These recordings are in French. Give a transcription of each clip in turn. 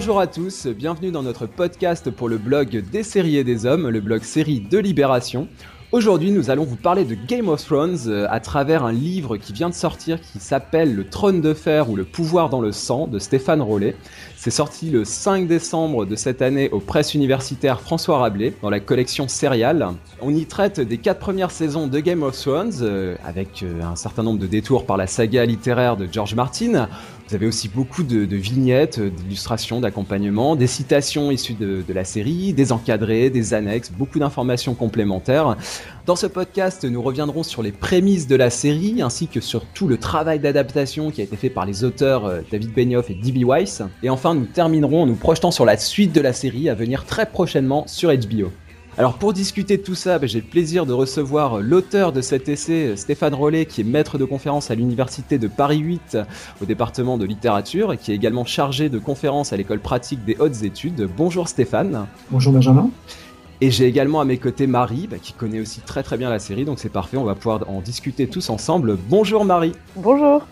Bonjour à tous, bienvenue dans notre podcast pour le blog des séries et des hommes, le blog série de Libération. Aujourd'hui, nous allons vous parler de Game of Thrones euh, à travers un livre qui vient de sortir qui s'appelle Le trône de fer ou le pouvoir dans le sang de Stéphane Rollet. C'est sorti le 5 décembre de cette année aux presses universitaires François Rabelais dans la collection Serial. On y traite des quatre premières saisons de Game of Thrones euh, avec euh, un certain nombre de détours par la saga littéraire de George Martin. Vous avez aussi beaucoup de, vignettes, d'illustrations, d'accompagnement, des citations issues de, de la série, des encadrés, des annexes, beaucoup d'informations complémentaires. Dans ce podcast, nous reviendrons sur les prémices de la série ainsi que sur tout le travail d'adaptation qui a été fait par les auteurs euh, David Benioff et D.B. Weiss. Et enfin, nous terminerons en nous projetant sur la suite de la série à venir très prochainement sur HBO. Alors pour discuter de tout ça, ben, j'ai le plaisir de recevoir l'auteur de cet essai, Stéphane Rollet, qui est maître de conférence à l'université de Paris 8 au département de littérature et qui est également chargé de conférences à l'école pratique des hautes études. Bonjour Stéphane. Bonjour Benjamin. Et j'ai également à mes côtés Marie, bah, qui connaît aussi très très bien la série, donc c'est parfait, on va pouvoir en discuter tous ensemble. Bonjour Marie. Bonjour.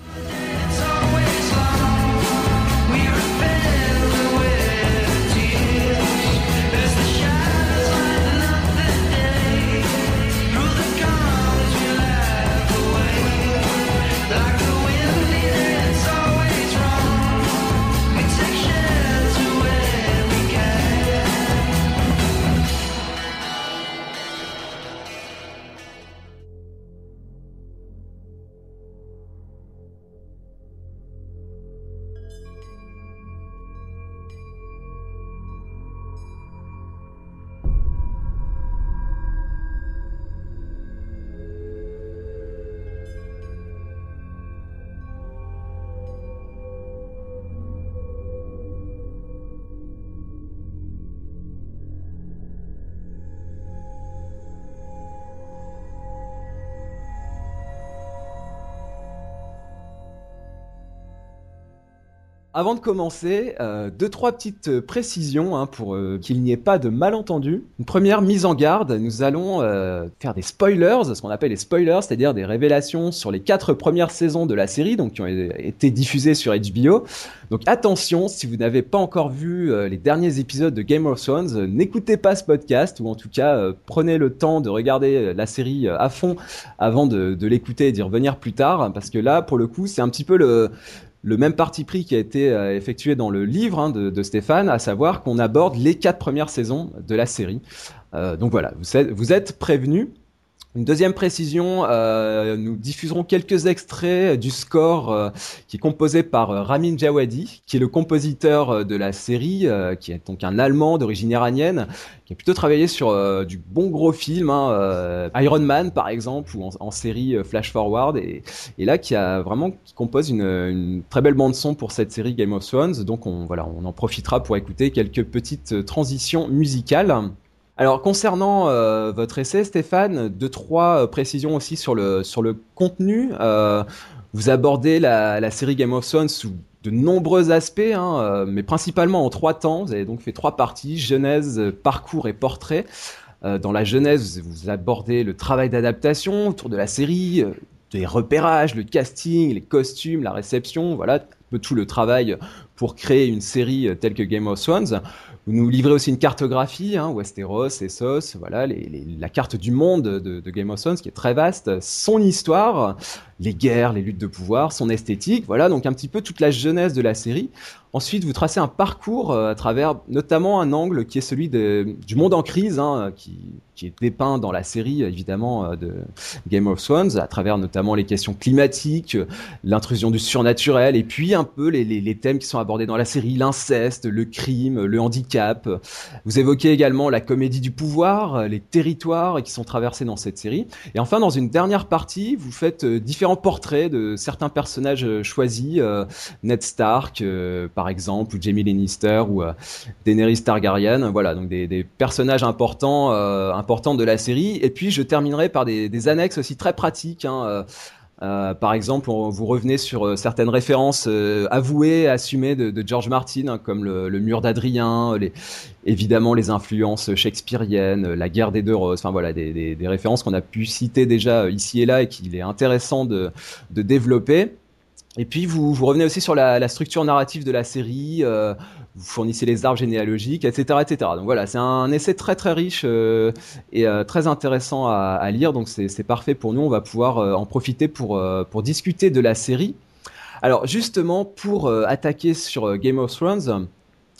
Avant de commencer, euh, deux trois petites précisions hein, pour euh, qu'il n'y ait pas de malentendus. Une première mise en garde, nous allons euh, faire des spoilers, ce qu'on appelle les spoilers, c'est-à-dire des révélations sur les quatre premières saisons de la série, donc qui ont été diffusées sur HBO. Donc attention, si vous n'avez pas encore vu les derniers épisodes de Game of Thrones, n'écoutez pas ce podcast ou en tout cas prenez le temps de regarder la série à fond avant de, de l'écouter et d'y revenir plus tard, parce que là, pour le coup, c'est un petit peu le le même parti pris qui a été euh, effectué dans le livre hein, de, Stéphane, à savoir qu'on aborde les quatre premières saisons de la série. Euh, donc voilà, vous vous êtes prévenus. Une deuxième précision, euh, nous diffuserons quelques extraits du score euh, qui est composé par euh, Ramin Djawadi, qui est le compositeur de la série, qui est donc un Allemand d'origine iranienne, qui a plutôt travaillé sur du bon gros film, hein, Iron Man par exemple, ou en, série Flash Forward, et, là qui a vraiment qui compose une, une, très belle bande son pour cette série Game of Thrones. Donc on voilà, on en profitera pour écouter quelques petites transitions musicales. Alors concernant euh, votre essai, Stéphane, deux trois euh, précisions aussi sur le sur le contenu. Euh, vous abordez la, série Game of Thrones sous de nombreux aspects, hein, mais principalement en trois temps. Vous avez donc fait trois parties genèse, parcours et portrait. dans la genèse, vous abordez le travail d'adaptation autour de la série, des repérages, le casting, les costumes, la réception, voilà, un peu tout le travail pour créer une série telle que Game of Thrones. Vous nous livrez aussi une cartographie, hein, Westeros, Essos, voilà, la carte du monde de, de, Game of Thrones qui est très vaste, son histoire, les guerres, les luttes de pouvoir, son esthétique, voilà, donc un petit peu toute la jeunesse de la série. Ensuite, vous tracez un parcours euh, à travers notamment un angle qui est celui du monde en crise, hein, qui, est dépeint dans la série évidemment euh, de Game of Thrones, à travers notamment les questions climatiques, l'intrusion du surnaturel, et puis un peu les, thèmes qui sont abordés dans la série, l'inceste, le crime, le handicap. Vous évoquez également la comédie du pouvoir, les territoires qui sont traversés dans cette série. Et enfin, dans une dernière partie, vous faites euh, différents portraits de certains personnages choisis, Ned Stark, par exemple, ou Jamie Lannister, ou euh, Daenerys Targaryen. Voilà, donc des, personnages importants, euh, importants de la série. Et puis je terminerai par des, annexes aussi très pratiques. Hein, euh, par exemple, vous revenez sur certaines références avouées, assumées de, George Martin, hein, comme le, mur d'Adrien, évidemment les influences shakespeariennes, la guerre des deux roses, enfin voilà, des, références qu'on a pu citer déjà ici et là et qu'il est intéressant de, développer. Et puis vous, revenez aussi sur la, structure narrative de la série, euh, vous fournissez les arbres généalogiques, etc., etc. Donc voilà, c'est un essai très très riche euh, et euh, très intéressant à, lire. Donc c'est parfait pour nous. On va pouvoir en profiter pour pour discuter de la série. Alors justement pour attaquer sur Game of Thrones,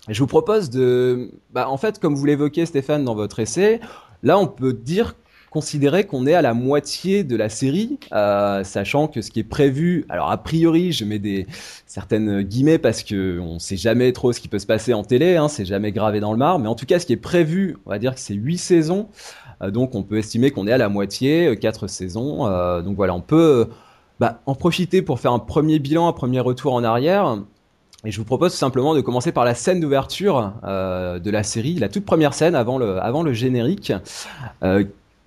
je vous propose de, bah, en fait, comme vous l'évoquez Stéphane dans votre essai, là on peut dire considérer qu'on est à la moitié de la série, euh, sachant que ce qui est prévu, alors a priori, je mets des certaines guillemets parce que on sait jamais trop ce qui peut se passer en télé, hein, c'est jamais gravé dans le marbre, mais en tout cas, ce qui est prévu, on va dire que c'est huit saisons, euh, donc on peut estimer qu'on est à la moitié, euh, quatre saisons, donc voilà, on peut bah, en profiter pour faire un premier bilan, un premier retour en arrière. Et je vous propose tout simplement de commencer par la scène d'ouverture de la série, la toute première scène avant le, avant le générique,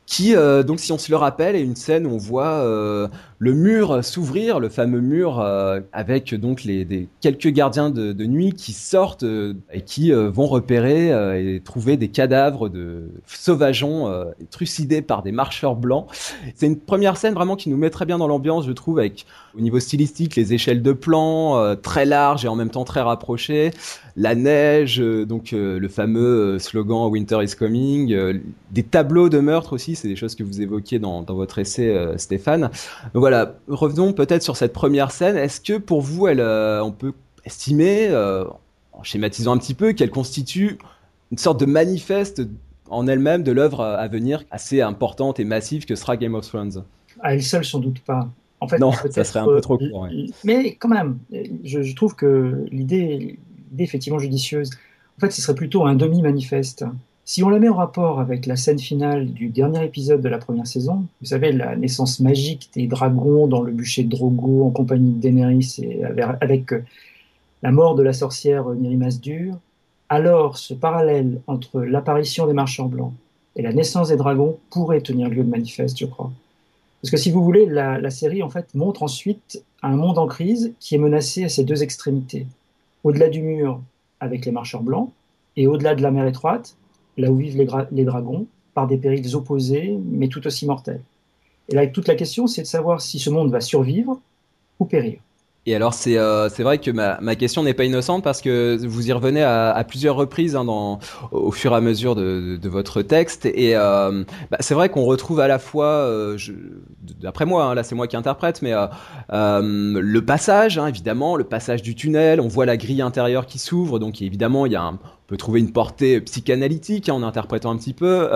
qui, euh, donc si on se le rappelle, est une scène où on voit euh, le mur s'ouvrir, le fameux mur euh, avec donc les quelques gardiens de, nuit qui sortent et qui vont repérer et trouver des cadavres de sauvageons trucidés par des marcheurs blancs. C'est une première scène vraiment qui nous met très bien dans l'ambiance, je trouve, avec au niveau stylistique les échelles de plan très larges et en même temps très rapprochées, la neige, donc le fameux slogan Winter is coming, des tableaux de meurtre aussi c'est des choses que vous évoquiez dans, votre essai, euh, Stéphane. Donc voilà, revenons peut-être sur cette première scène. Est-ce que pour vous, elle, euh, on peut estimer, euh, en schématisant un petit peu, qu'elle constitue une sorte de manifeste en elle-même de l'œuvre à venir assez importante et massive que sera Game of Thrones? À elle seule, sans doute pas. En fait, non, ça serait un peu trop court. Mais quand même, je, trouve que l'idée, l'idée effectivement judicieuse, en fait, ce serait plutôt un demi-manifeste. Si on la met en rapport avec la scène finale du dernier épisode de la première saison, vous savez, la naissance magique des dragons dans le bûcher de Drogo en compagnie de Daenerys et avec euh, la mort de la sorcière Mirri Dur, alors ce parallèle entre l'apparition des marchands blancs et la naissance des dragons pourrait tenir lieu de manifeste, je crois. Parce que si vous voulez, la, la série en fait montre ensuite un monde en crise qui est menacé à ses deux extrémités. Au-delà du mur avec les marcheurs blancs et au-delà de la mer étroite là où vivent les, dragons, par des périls opposés, mais tout aussi mortels. Et là, toute la question, c'est de savoir si ce monde va survivre ou périr. Et alors c'est euh, c'est vrai que ma, ma question n'est pas innocente parce que vous y revenez à, plusieurs reprises hein, dans, au fur et à mesure de, de, votre texte. Et euh, bah, c'est vrai qu'on retrouve à la fois, euh, d'après moi, hein, là c'est moi qui interprète, mais le passage hein, évidemment, le passage du tunnel, on voit la grille intérieure qui s'ouvre, donc évidemment il y a on peut trouver une portée psychanalytique en interprétant un petit peu.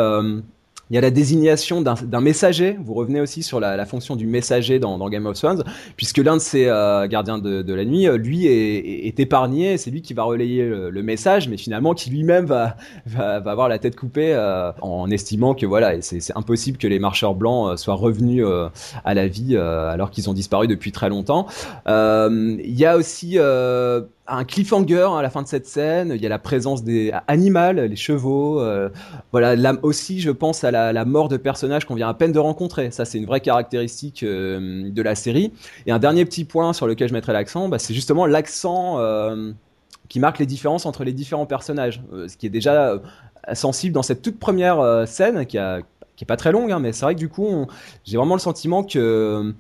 Il y a la désignation d'un messager. Vous revenez aussi sur la, fonction du messager dans, Game of Thrones, puisque l'un de ces euh, gardiens de, la nuit, euh, lui, est, épargné. C'est lui qui va relayer le, message, mais finalement qui lui-même va, avoir la tête coupée euh, en estimant que voilà, c'est impossible que les marcheurs blancs soient revenus à la vie alors qu'ils ont disparu depuis très longtemps. Il y a aussi un cliffhanger hein, à la fin de cette scène. Il y a la présence des animaux, les chevaux. Euh, voilà, là aussi, je pense à la, mort de personnages qu'on vient à peine de rencontrer. Ça, c'est une vraie caractéristique euh, de la série. Et un dernier petit point sur lequel je mettrai l'accent, bah, c'est justement l'accent euh, qui marque les différences entre les différents personnages. ce qui est déjà sensible dans cette toute première scène qui a qui est pas très longue, hein, mais c'est vrai que du coup, j'ai vraiment le sentiment que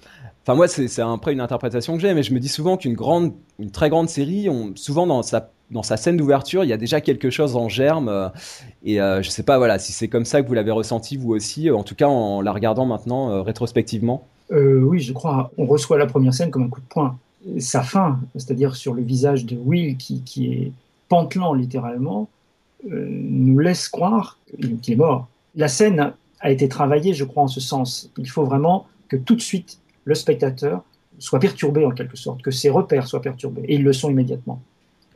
Enfin, moi, c'est après une interprétation que j'ai, mais je me dis souvent qu'une grande, une très grande série, souvent dans sa, dans sa scène d'ouverture, il y a déjà quelque chose en germe. Euh, et euh, je sais pas, voilà, si c'est comme ça que vous l'avez ressenti vous aussi, en tout cas en la regardant maintenant euh, rétrospectivement. oui, je crois. On reçoit la première scène comme un coup de poing. Sa fin, c'est-à-dire sur le visage de Will qui, qui est pantelant littéralement, nous laisse croire qu'il est mort. La scène a été travaillée, je crois, en ce sens. Il faut vraiment que tout de suite le spectateur soit perturbé en quelque sorte, que ses repères soient perturbés, et ils le sont immédiatement.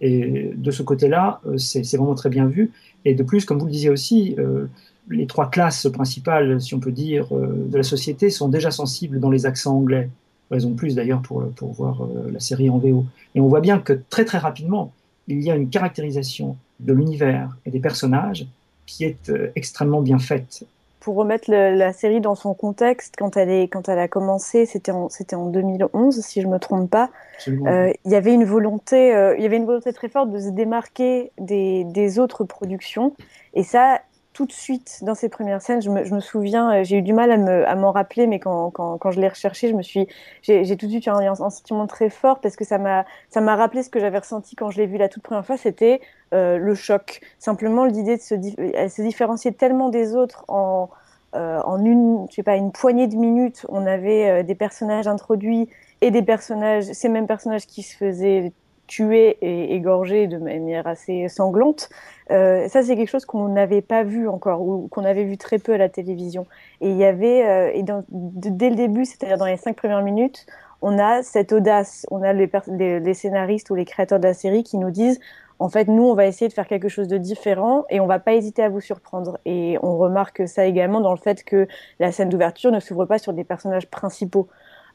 Et de ce côté-là, euh, c'est vraiment très bien vu. Et de plus, comme vous le disiez aussi, euh, les trois classes principales, si on peut dire, euh, de la société sont déjà sensibles dans les accents anglais. Raison de plus d'ailleurs pour, pour voir la série en VO. Et on voit bien que très très rapidement, il y a une caractérisation de l'univers et des personnages qui est extrêmement bien faite pour remettre la série dans son contexte, quand elle, est, quand elle a commencé, c'était en, c'était en 2011, si je me trompe pas. Euh, il y avait une volonté, euh, il y avait une volonté très forte de se démarquer des, des autres productions, et ça, tout de suite dans ces premières scènes. Je me, souviens, euh, j'ai eu du mal à m'en rappeler, mais quand, je l'ai recherché, je me suis, j'ai tout de suite eu un, sentiment très fort parce que ça m'a rappelé ce que j'avais ressenti quand je l'ai vu la toute première fois, c'était euh, le choc. Simplement l'idée de se, se différencier tellement des autres en, euh, une, je sais pas, une poignée de minutes, on avait euh, des personnages introduits et des personnages, ces mêmes personnages qui se faisaient tuer et égorger de manière assez sanglante. Euh, ça, c'est quelque chose qu'on n'avait pas vu encore ou qu'on avait vu très peu à la télévision. Et il y avait, euh, et dès le début, c'est-à-dire dans les cinq premières minutes, on a cette audace, on a les, les, les, scénaristes ou les créateurs de la série qui nous disent en fait, nous, on va essayer de faire quelque chose de différent et on va pas hésiter à vous surprendre. Et on remarque ça également dans le fait que la scène d'ouverture ne s'ouvre pas sur des personnages principaux.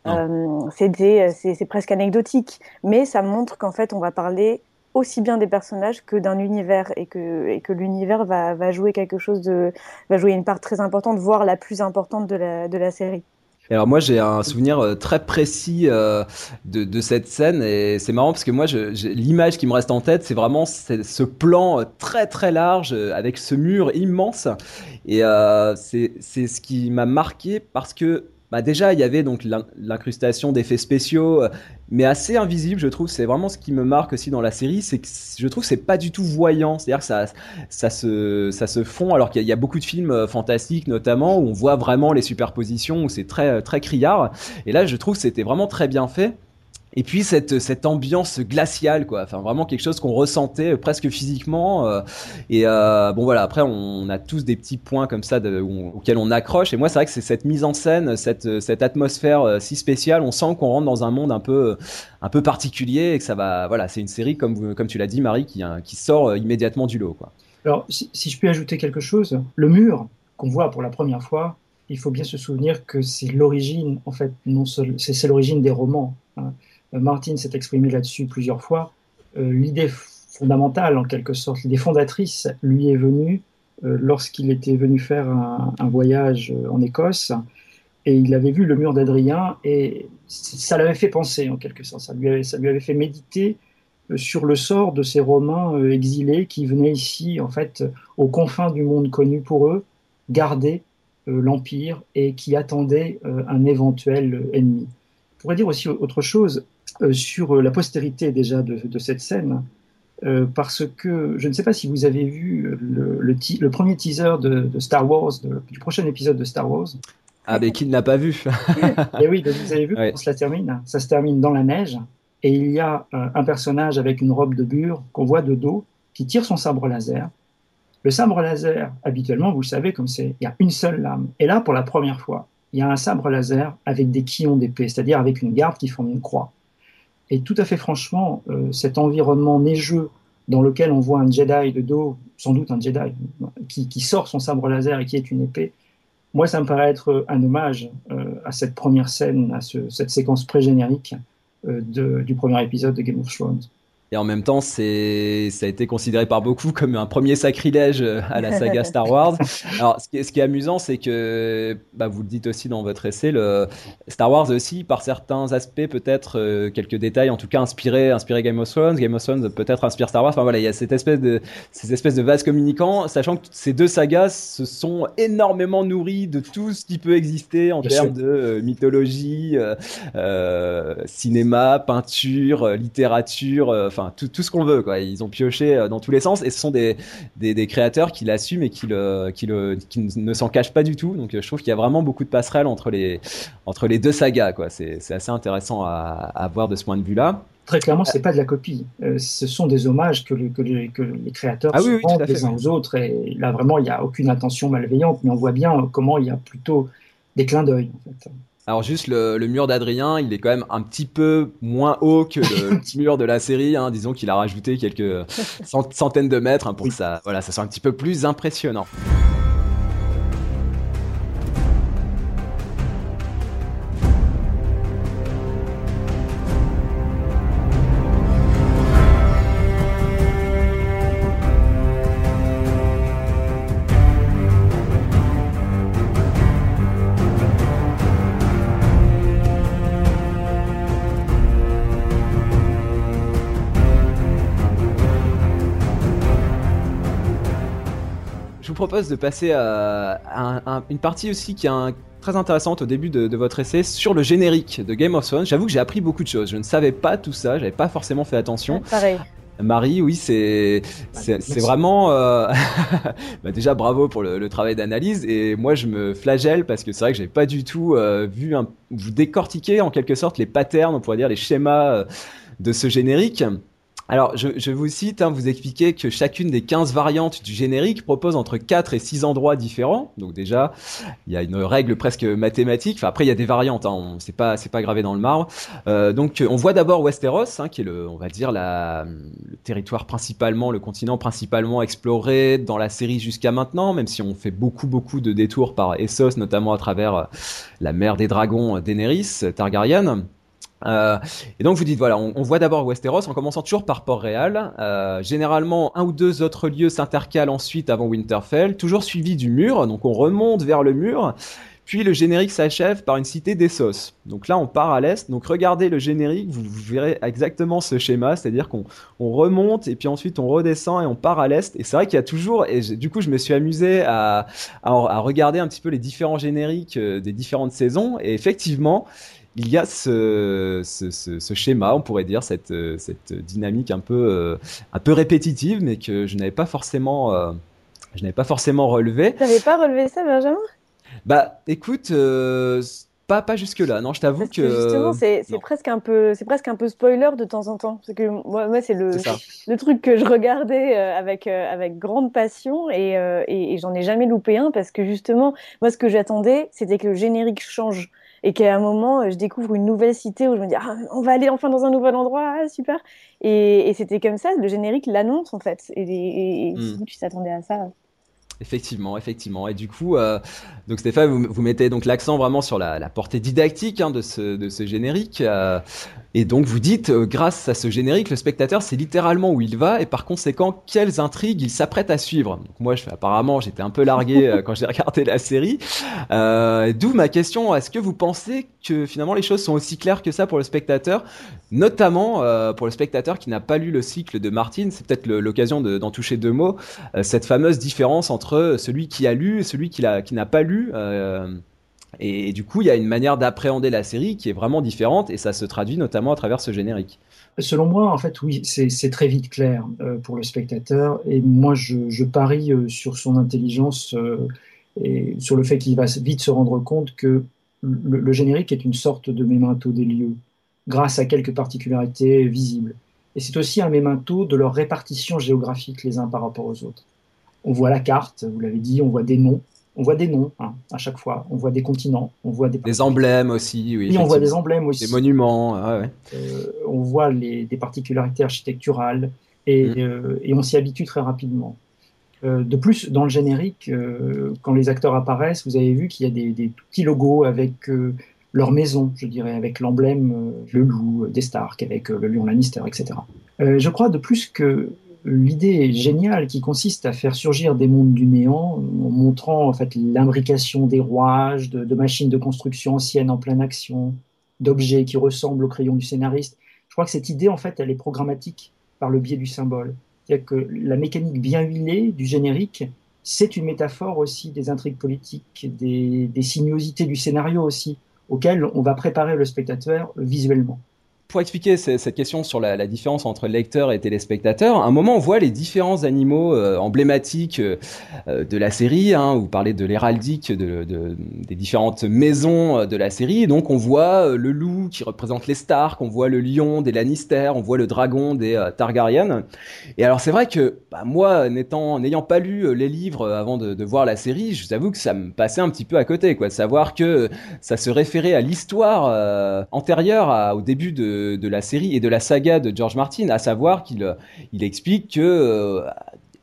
Euh, c'est presque anecdotique, mais ça montre qu'en fait, on va parler aussi bien des personnages que d'un univers et que, et que l'univers va, va, jouer quelque chose de, va jouer une part très importante, voire la plus importante de la, de la série. Alors moi j'ai un souvenir euh, très précis euh, de, de, cette scène et c'est marrant parce que moi l'image qui me reste en tête c'est vraiment ce plan euh, très très large avec ce mur immense et c'est ce qui m'a marqué parce que bah déjà il y avait donc l'incrustation d'effets spéciaux euh, mais assez invisible je trouve. C'est vraiment ce qui me marque aussi dans la série c'est que je trouve c'est pas du tout voyant. C'est à dire que ça ça se ça se fond alors qu'il y, a beaucoup de films euh, fantastiques notamment où on voit vraiment les superpositions où c'est très très criard. Et là je trouve c'était vraiment très bien fait et puis cette, cette ambiance glaciale, quoi. Enfin, vraiment quelque chose qu'on ressentait presque physiquement. Euh, et euh, bon, voilà. Après, on a tous des petits points comme ça de, auxquels on accroche. Et moi, c'est vrai que c'est cette mise en scène, cette, cette atmosphère euh, si spéciale. On sent qu'on rentre dans un monde un peu, un peu particulier et que ça va. Voilà, c'est une série comme, comme tu l'as dit, Marie, qui, hein, qui sort immédiatement du lot, quoi. Alors, si, si je puis ajouter quelque chose, le mur qu'on voit pour la première fois, il faut bien se souvenir que c'est l'origine, en fait, non c'est l'origine des romans. Hein. Euh, Martin s'est exprimé là-dessus plusieurs fois. Euh, l'idée fondamentale, en quelque sorte, l'idée fondatrice, lui est venue euh, lorsqu'il était venu faire un, voyage en Écosse et il avait vu le mur d'Adrien et ça l'avait fait penser en quelque sorte, ça lui avait, ça lui avait fait méditer sur le sort de ces Romains exilés qui venaient ici, en fait, aux confins du monde connu pour eux, garder l'Empire et qui attendaient un éventuel ennemi. Je pourrais dire aussi autre chose, sur la postérité déjà de, cette scène, euh, parce que je ne sais pas si vous avez vu le, le, premier teaser de, Star Wars, du prochain épisode de Star Wars. Ah, mais qui ne l'a pas vu Et eh oui, vous avez vu comment cela termine Ça se termine dans la neige, et il y a euh, un personnage avec une robe de bure qu'on voit de dos, qui tire son sabre laser. Le sabre laser, habituellement, vous le savez, comme c'est, il y a une seule lame. Et là, pour la première fois, il y a un sabre laser avec des quillons d'épée, c'est-à-dire avec une garde qui forme une croix. Et tout à fait franchement, euh, cet environnement neigeux dans lequel on voit un Jedi de dos, sans doute un Jedi, qui, sort son sabre laser et qui est une épée, moi, ça me paraît être un hommage euh, à cette première scène, à ce, cette séquence pré-générique euh, du premier épisode de Game of Thrones. Et en même temps, c'est, ça a été considéré par beaucoup comme un premier sacrilège euh, à la saga Star Wars. Alors, ce qui est, ce qui est amusant, c'est que, bah, vous le dites aussi dans votre essai, le Star Wars aussi, par certains aspects, peut-être euh, quelques détails, en tout cas inspiré, inspiré Game of Thrones. Game of Thrones peut-être inspire Star Wars. Enfin voilà, il y a cette espèce de, ces espèces de vases communicants, sachant que ces deux sagas se sont énormément nourris de tout ce qui peut exister en termes de euh, mythologie, cinéma, peinture, littérature, enfin tout, tout ce qu'on veut quoi. Ils ont pioché euh, dans tous les sens et ce sont des, des, des créateurs qui l'assument et qui le qui le qui ne s'en cachent pas du tout. Donc euh, je trouve qu'il y a vraiment beaucoup de passerelles entre les entre les deux sagas quoi. C'est c'est assez intéressant à, à voir de ce point de vue là. Très clairement, c'est pas de la copie. Euh, ce sont des hommages que, que, les, que les créateurs ah, se rendent les uns aux autres. Et là, vraiment, il n'y a aucune intention malveillante, mais on voit bien comment il y a plutôt des clins d'œil. En fait. Alors juste le, mur d'Adrien, il est quand même un petit peu moins haut que le petit mur de la série. Hein. Disons qu'il a rajouté quelques centaines de mètres hein, pour que ça, voilà, ça soit un petit peu plus impressionnant. Propose de passer à, une partie aussi qui est très intéressante au début de, votre essai sur le générique de Game of Thrones. J'avoue que j'ai appris beaucoup de choses. Je ne savais pas tout ça, j'avais pas forcément fait attention. pareil. Marie, oui, c'est c'est vraiment euh, bah, déjà bravo pour le, travail d'analyse et moi je me flagelle parce que c'est vrai que j'ai pas du tout euh, vu un, vous décortiquer en quelque sorte les patterns, on pourrait dire les schémas euh, de ce générique. Alors, je, vous cite, hein, vous expliquez que chacune des 15 variantes du générique propose entre 4 et 6 endroits différents. Donc déjà, il y a une règle presque mathématique. Enfin, après, il y a des variantes, hein, c'est pas, pas gravé dans le marbre. Euh, donc, on voit d'abord Westeros, hein, qui est le, on va dire, le territoire principalement, le continent principalement exploré dans la série jusqu'à maintenant, même si on fait beaucoup, beaucoup de détours par Essos, notamment à travers euh, la mer des dragons Daenerys Targaryen. Euh, et donc vous dites voilà, on, voit d'abord Westeros en commençant toujours par Port-Réal. Euh, généralement, un ou deux autres lieux s'intercalent ensuite avant Winterfell, toujours suivi du mur. Donc on remonte vers le mur. Puis le générique s'achève par une cité d'Essos. Donc là, on part à l'est. Donc regardez le générique, vous, verrez exactement ce schéma, c'est-à-dire qu'on remonte et puis ensuite on redescend et on part à l'est. Et c'est vrai qu'il y a toujours, et du coup, je me suis amusé à, à, regarder un petit peu les différents génériques euh, des différentes saisons. Et effectivement, il y a ce, ce, schéma, on pourrait dire, cette, cette dynamique un peu, euh, un peu répétitive, mais que je n'avais pas forcément, euh, je n'avais pas forcément relevé. Tu n'avais pas relevé ça, Benjamin? Bah, écoute, euh, pas, pas jusque là. Non, je t'avoue que, justement, c'est presque un peu, c'est presque un peu spoiler de temps en temps. Parce que moi, moi c'est le, le truc que je regardais avec avec grande passion et, et, et j'en ai jamais loupé un parce que justement, moi, ce que j'attendais, c'était que le générique change et qu'à un moment, euh, je découvre une nouvelle cité où je me dis, ah, on va aller enfin dans un nouvel endroit, ah, super. Et, c'était comme ça, le générique l'annonce en fait. Et, et, hmm. tu t'attendais à ça. Effectivement, effectivement. Et du coup, euh, donc Stéphane, vous, vous, mettez donc l'accent vraiment sur la, portée didactique hein, de, ce, de ce générique. Euh, et donc vous dites, euh, grâce à ce générique, le spectateur sait littéralement où il va et par conséquent quelles intrigues il s'apprête à suivre. Moi, je, apparemment, j'étais un peu largué quand j'ai regardé la série. D'où ma question est-ce que vous pensez que finalement les choses sont aussi claires que ça pour le spectateur, notamment pour le spectateur qui n'a pas lu le cycle de Martin C'est peut-être l'occasion d'en toucher deux mots. cette fameuse différence entre celui qui a lu et celui qui n'a pas lu. Et, du coup, il y a une manière d'appréhender la série qui est vraiment différente et ça se traduit notamment à travers ce générique. Selon moi, en fait, oui, c'est très vite clair euh, pour le spectateur. Et moi, je, parie euh, sur son intelligence euh, et sur le fait qu'il va vite se rendre compte que le, générique est une sorte de mémento des lieux, grâce à quelques particularités visibles. Et c'est aussi un mémento de leur répartition géographique les uns par rapport aux autres. On voit la carte, vous l'avez dit, on voit des noms, on voit des noms hein, à chaque fois, on voit des continents, on voit des... Des emblèmes aussi, oui. on voit des emblèmes aussi. Des monuments, euh, on voit les, des particularités architecturales et, mm. euh, et on s'y habitue très rapidement. Euh, de plus, dans le générique, quand les acteurs apparaissent, vous avez vu qu'il y a des, des, petits logos avec leur maison, je dirais, avec l'emblème, le loup des Stark, avec le lion Lannister, etc. je crois de plus que l'idée géniale qui consiste à faire surgir des mondes du néant en montrant en fait l'imbrication des rouages, de, machines de construction anciennes en pleine action, d'objets qui ressemblent au crayon du scénariste. Je crois que cette idée en fait elle est programmatique par le biais du symbole. C'est-à-dire que la mécanique bien huilée du générique, c'est une métaphore aussi des intrigues politiques, des, des sinuosités du scénario aussi, auxquelles on va préparer le spectateur visuellement expliquer cette question sur la, différence entre lecteur et téléspectateur, à un moment on voit les différents animaux euh, emblématiques euh, euh, de la série. Hein, vous parlez de l'héraldique de, des différentes maisons de la série. donc on voit le loup qui représente les Stark, on voit le lion des Lannister, on voit le dragon des Targaryen. Et alors c'est vrai que bah, moi, n'ayant pas lu les livres avant de, voir la série, je vous avoue que ça me passait un petit peu à côté, quoi, savoir que ça se référait à l'histoire antérieure au début de de, la série et de la saga de George Martin, à savoir qu'il il explique que euh,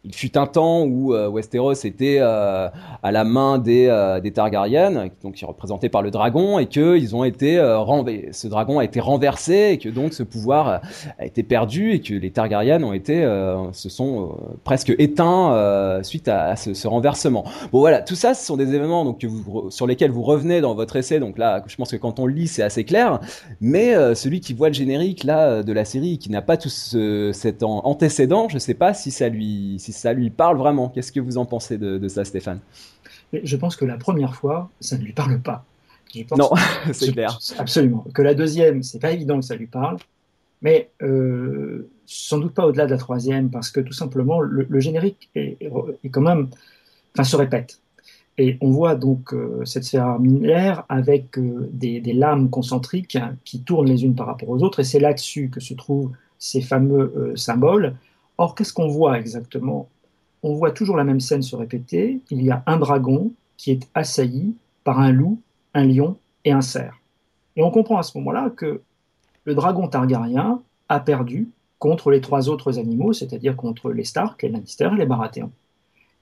il fut un temps où euh, Westeros était euh, à la main des, euh, des Targaryen, donc qui est représenté par le dragon, et que ils ont été ce dragon a été renversé, et que donc ce pouvoir a été perdu, et que les Targaryen ont été se sont presque éteints suite à, ce, renversement. Bon voilà, tout ça, ce sont des événements donc sur lesquels vous revenez dans votre essai. Donc là, je pense que quand on lit, c'est assez clair. Mais celui qui voit le générique là de la série, qui n'a pas tout cet antécédent, je sais pas si ça lui si ça lui parle vraiment. Qu'est-ce que vous en pensez de, ça, Stéphane? Je pense que la première fois, ça ne lui parle pas. non, c'est clair. Absolument. Que la deuxième, c'est pas évident que ça lui parle, mais euh, sans doute pas au-delà de la troisième, parce que tout simplement, le, générique est, est, quand même, enfin, se répète. Et on voit donc euh, cette sphère armillaire avec euh, des, lames concentriques qui tournent les unes par rapport aux autres, et c'est là-dessus que se trouvent ces fameux symboles. Or, qu'est-ce qu'on voit exactement? On voit toujours la même scène se répéter. Il y a un dragon qui est assailli par un loup, un lion et un cerf. Et on comprend à ce moment-là que le dragon targaryen a perdu contre les trois autres animaux, c'est-à-dire contre les Stark, les Lannister et les Baratheons.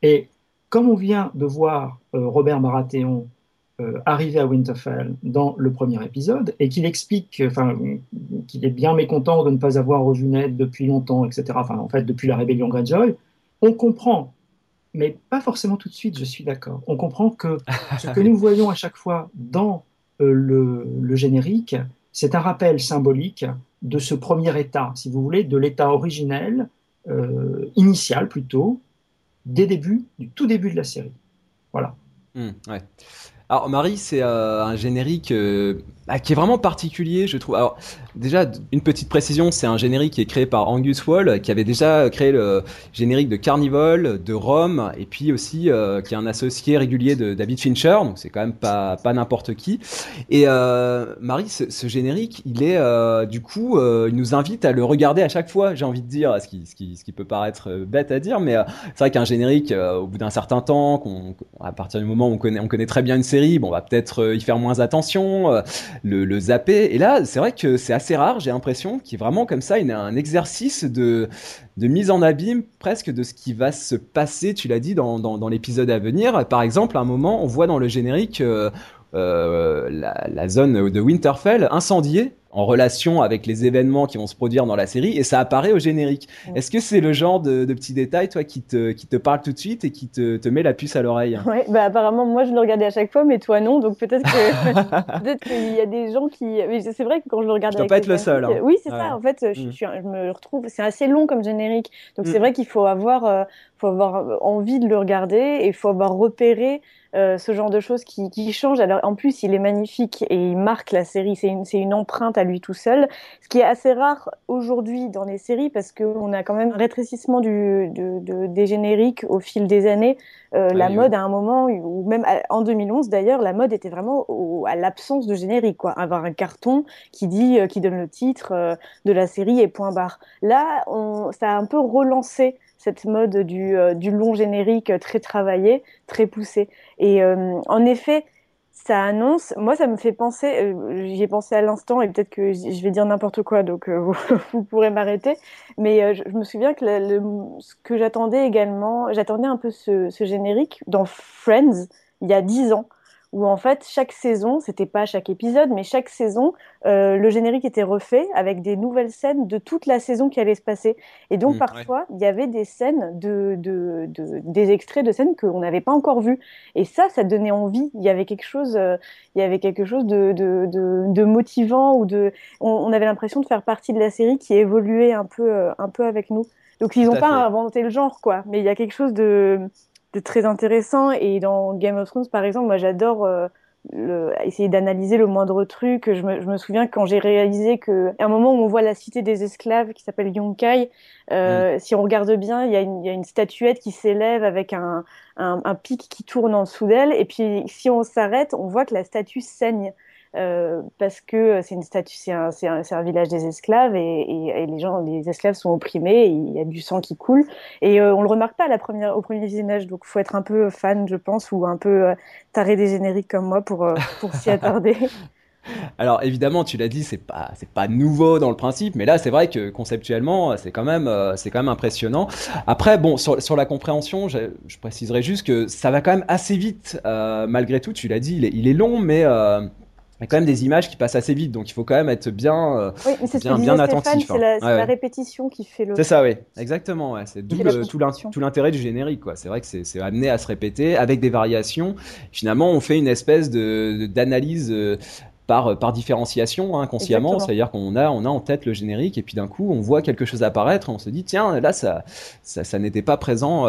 Et comme on vient de voir euh, Robert Baratheon euh, arriver à Winterfell dans le premier épisode et qu'il explique qu'il est bien mécontent de ne pas avoir revu Ned depuis longtemps, etc., enfin en fait depuis la rébellion Greyjoy, on comprend, mais pas forcément tout de suite, je suis d'accord, on comprend que ce que nous voyons à chaque fois dans euh, le, générique, c'est un rappel symbolique de ce premier état, si vous voulez, de l'état originel, euh, initial plutôt, des débuts, du tout début de la série. Voilà. Mmh. Alors Marie, c'est euh, un générique euh, bah, qui est vraiment particulier, je trouve. Alors déjà, une petite précision, c'est un générique qui est créé par Angus Wall, qui avait déjà créé le générique de Carnival, de Rome, et puis aussi euh, qui est un associé régulier de David Fincher, donc c'est quand même pas pas n'importe qui. Et Marie, ce, générique, il est du coup, il nous invite à le regarder à chaque fois. J'ai envie de dire, ce qui ce qui, ce qui peut paraître bête à dire, mais c'est vrai qu'un générique, au bout d'un certain temps, qu'on à partir du moment où on connaît on connaît très bien une série bon, on va peut-être euh, y faire moins attention, euh, le, zapper. Et là, c'est vrai que c'est assez rare, j'ai l'impression, qu'il y ait vraiment comme ça un exercice de, de mise en abîme presque de ce qui va se passer, tu l'as dit, dans, dans, l'épisode à venir. Par exemple, à un moment, on voit dans le générique euh, la, zone de Winterfell incendiée en relation avec les événements qui vont se produire dans la série et ça apparaît au générique. Est-ce que c'est le genre de, de petits détails, toi, qui te, qui te parle tout de suite et qui te, te met la puce à l'oreille? Ouais, bah apparemment, moi je le regardais à chaque fois, mais toi non, donc peut-être que peut-être qu'il y a des gens qui. C'est vrai que quand je le regarde. Tu dois pas être le seul. Hein. Oui, c'est ça. En fait, je, mm. je, me retrouve. C'est assez long comme générique, donc c'est mm. vrai qu'il faut avoir, euh, faut avoir envie de le regarder et il faut avoir repéré euh, ce genre de choses qui, qui changent. Alors, en plus, il est magnifique et il marque la série. C'est une, une, empreinte à lui tout seul, ce qui est assez rare aujourd'hui dans les séries parce qu'on a quand même un rétrécissement du, de, de, des génériques au fil des années. Euh, la mode à un moment, ou même en 2011 d'ailleurs, la mode était vraiment à l'absence de générique, quoi. Avoir un carton qui dit, euh, qui donne le titre euh, de la série et point barre. Là, on, ça a un peu relancé cette mode du, du long générique très travaillé, très poussé. Et en effet, ça annonce, moi ça me fait penser, euh, j'y ai pensé à l'instant et peut-être que je vais dire n'importe quoi, donc vous, pourrez m'arrêter, mais je, me souviens que ce que j'attendais également, j'attendais un peu ce, ce, générique dans Friends il y a dix ans où en fait chaque saison, c'était pas chaque épisode, mais chaque saison, euh, le générique était refait avec des nouvelles scènes de toute la saison qui allait se passer. Et donc mmh, parfois, il y avait des scènes, de, de, de des extraits de scènes qu'on n'avait pas encore vus. Et ça, ça donnait envie. Il y avait quelque chose, euh, il y avait quelque chose de, de, de, motivant ou de, on, avait l'impression de faire partie de la série qui évoluait un peu, euh, un peu avec nous. Donc ils n'ont pas inventé le genre, quoi. Mais il y a quelque chose de de très intéressant. Et dans Game of Thrones, par exemple, moi j'adore euh, essayer d'analyser le moindre truc. Je me, je me souviens quand j'ai réalisé que, à un moment où on voit la cité des esclaves qui s'appelle Yonkai, euh, mm. si on regarde bien, il y, a une, il y a une statuette qui s'élève avec un, un, un, pic qui tourne en dessous d'elle. Et puis si on s'arrête, on voit que la statue saigne. Euh, parce que c'est une statue, c'est un, un, un, village des esclaves et, et, et, les gens, les esclaves sont opprimés, il y a du sang qui coule et euh, on le remarque pas à la première, au premier visionnage, donc faut être un peu fan, je pense, ou un peu euh, taré des génériques comme moi pour euh, pour s'y attarder. Alors évidemment, tu l'as dit, c'est pas c'est pas nouveau dans le principe, mais là c'est vrai que conceptuellement c'est quand même c'est quand même impressionnant. Après bon sur, sur la compréhension, je, je, préciserai juste que ça va quand même assez vite malgré tout. Tu l'as dit, il est, il est long, mais y a quand même des images qui passent assez vite, donc il faut quand même être bien, euh, oui, bien, bien attentif. C'est la, la, répétition qui fait le. C'est ça, oui, exactement. Ouais. C'est tout l'intérêt du générique, quoi. C'est vrai que c'est amené à se répéter avec des variations. Finalement, on fait une espèce de d'analyse. Euh, par, par différenciation inconsciemment, hein, c'est-à-dire qu'on a, on a en tête le générique et puis d'un coup on voit quelque chose apparaître, on se dit tiens là ça, ça, ça n'était pas présent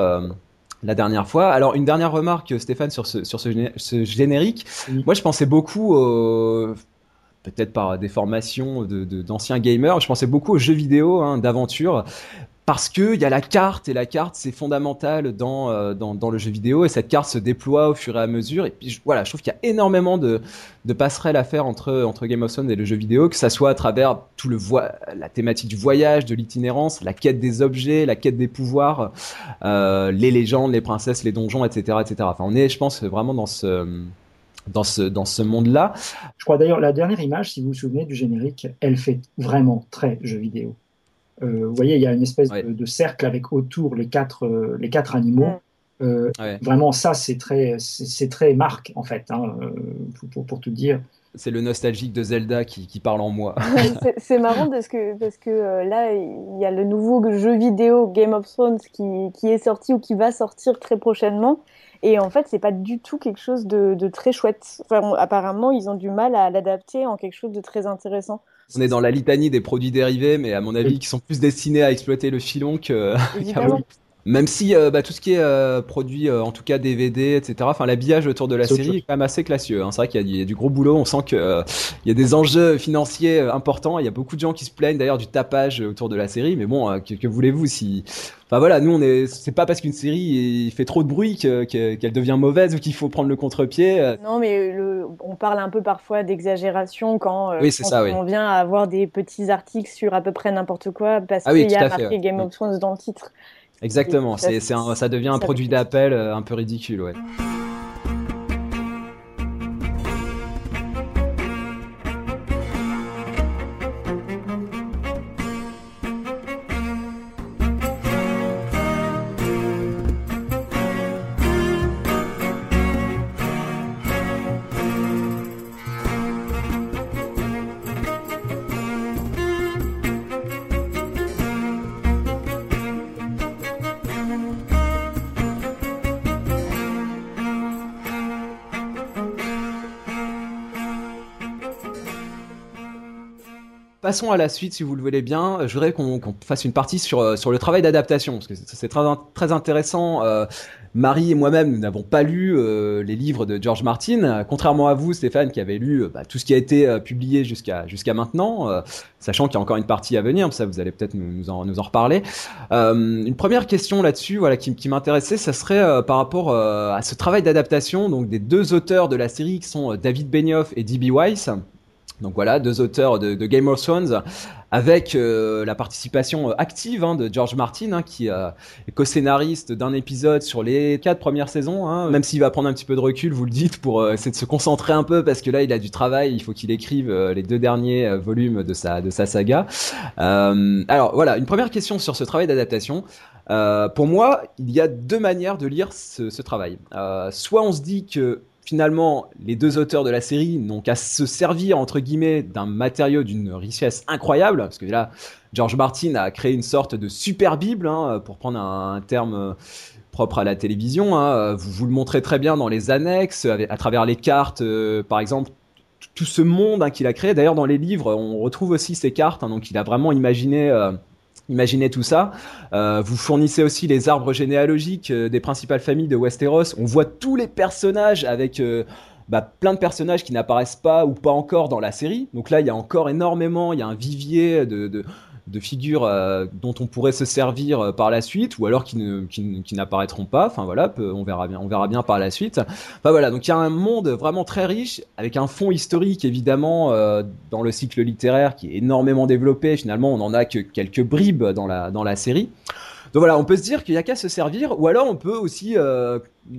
la dernière fois. Alors une dernière remarque Stéphane sur ce, sur ce, générique, moi je pensais beaucoup peut-être par des formations d'anciens de, gamers, je pensais beaucoup aux jeux vidéo hein, d'aventure parce que il y a la carte et la carte c'est fondamental dans, euh, dans, dans le jeu vidéo et cette carte se déploie au fur et à mesure et puis voilà je trouve qu'il y a énormément de, de passerelles à faire entre entre Game of Thrones et le jeu vidéo que ça soit à travers tout le la thématique du voyage de l'itinérance la quête des objets la quête des pouvoirs euh, les légendes les princesses les donjons etc etc enfin on est je pense vraiment dans ce dans ce, dans ce monde-là. Je crois d'ailleurs, la dernière image, si vous vous souvenez du générique, elle fait vraiment très jeu vidéo. Euh, vous voyez, il y a une espèce de, cercle avec autour les quatre, euh, les quatre animaux. Euh, vraiment, ça, c'est très, c'est très marque, en fait, hein, pour, pour, tout dire. C'est le nostalgique de Zelda qui, qui parle en moi. c'est marrant parce que, parce que là, il y a le nouveau jeu vidéo Game of Thrones qui, qui, est sorti ou qui va sortir très prochainement. Et en fait, c'est pas du tout quelque chose de, de très chouette. Enfin, apparemment, ils ont du mal à l'adapter en quelque chose de très intéressant. On est dans la litanie des produits dérivés, mais à mon avis, qui sont plus destinés à exploiter le filon que. Même si euh, bah, tout ce qui est euh, produit, euh, en tout cas DVD, etc., enfin l'habillage autour de la série est quand même assez classieux. Hein. C'est vrai qu'il y, a du gros boulot, on sent qu'il il y a des enjeux financiers importants. Il y a beaucoup de gens qui se plaignent d'ailleurs du tapage autour de la série, mais bon, que, voulez-vous si. Enfin voilà, nous on est, c'est pas parce qu'une série fait trop de bruit qu'elle devient mauvaise ou qu'il faut prendre le contre-pied. Non, mais on parle un peu parfois d'exagération quand, on vient à avoir des petits articles sur à peu près n'importe quoi parce ah qu'il y a marqué Game of. Thrones dans le titre. Exactement, c'est, ça devient un produit d'appel euh, un peu ridicule, ouais. Passons à la suite, si vous le voulez bien. Je voudrais qu'on fasse une partie sur, euh, sur le travail d'adaptation, parce que c'est très, très intéressant. Euh, Marie et moi-même, nous n'avons pas lu euh, les livres de George Martin, contrairement à vous, Stéphane, qui avez lu bah, tout ce qui a été publié jusqu'à jusqu'à maintenant, sachant qu'il y a encore une partie à venir, ça vous allez peut-être nous, en, nous en reparler. une première question là-dessus, voilà, qui, qui m'intéressait, ça serait par rapport à ce travail d'adaptation, donc des deux auteurs de la série qui sont David Benioff et D.B. Weiss. Donc voilà, deux auteurs de, Game of Thrones avec euh, la participation active hein, de George Martin, hein, qui euh, est co-scénariste d'un épisode sur les quatre premières saisons. Hein, même s'il va prendre un petit peu de recul, vous le dites, pour euh, essayer de se concentrer un peu, parce que là, il a du travail. Il faut qu'il écrive les deux derniers volumes de sa de sa saga. alors voilà, une première question sur ce travail d'adaptation. pour moi, il y a deux manières de lire ce, ce travail. soit on se dit que finalement, les deux auteurs de la série n'ont qu'à se servir, entre guillemets, d'un matériau d'une richesse incroyable, parce que là, George Martin a créé une sorte de super Bible, hein, pour prendre un, terme euh, propre à la télévision. Hein. Vous, vous le montrez très bien dans les annexes, à travers les cartes, euh, par exemple, tout ce monde hein, qu'il a créé. D'ailleurs, dans les livres, on retrouve aussi ces cartes, donc il a vraiment imaginé... Euh, Imaginez tout ça. Euh, vous fournissez aussi les arbres généalogiques euh, des principales familles de Westeros. On voit tous les personnages avec euh, bah, plein de personnages qui n'apparaissent pas ou pas encore dans la série. Donc là, il y a encore énormément, il y a un vivier de, de figures euh, dont on pourrait se servir euh, par la suite ou alors qui, n'apparaîtront pas. Enfin voilà, on verra bien, on verra bien par la suite. Enfin voilà, donc il y a un monde vraiment très riche avec un fond historique évidemment euh, dans le cycle littéraire qui est énormément développé. Finalement, on n'en a que quelques bribes dans la dans la série. Donc voilà, on peut se dire qu'il n'y a qu'à se servir, ou alors on peut aussi,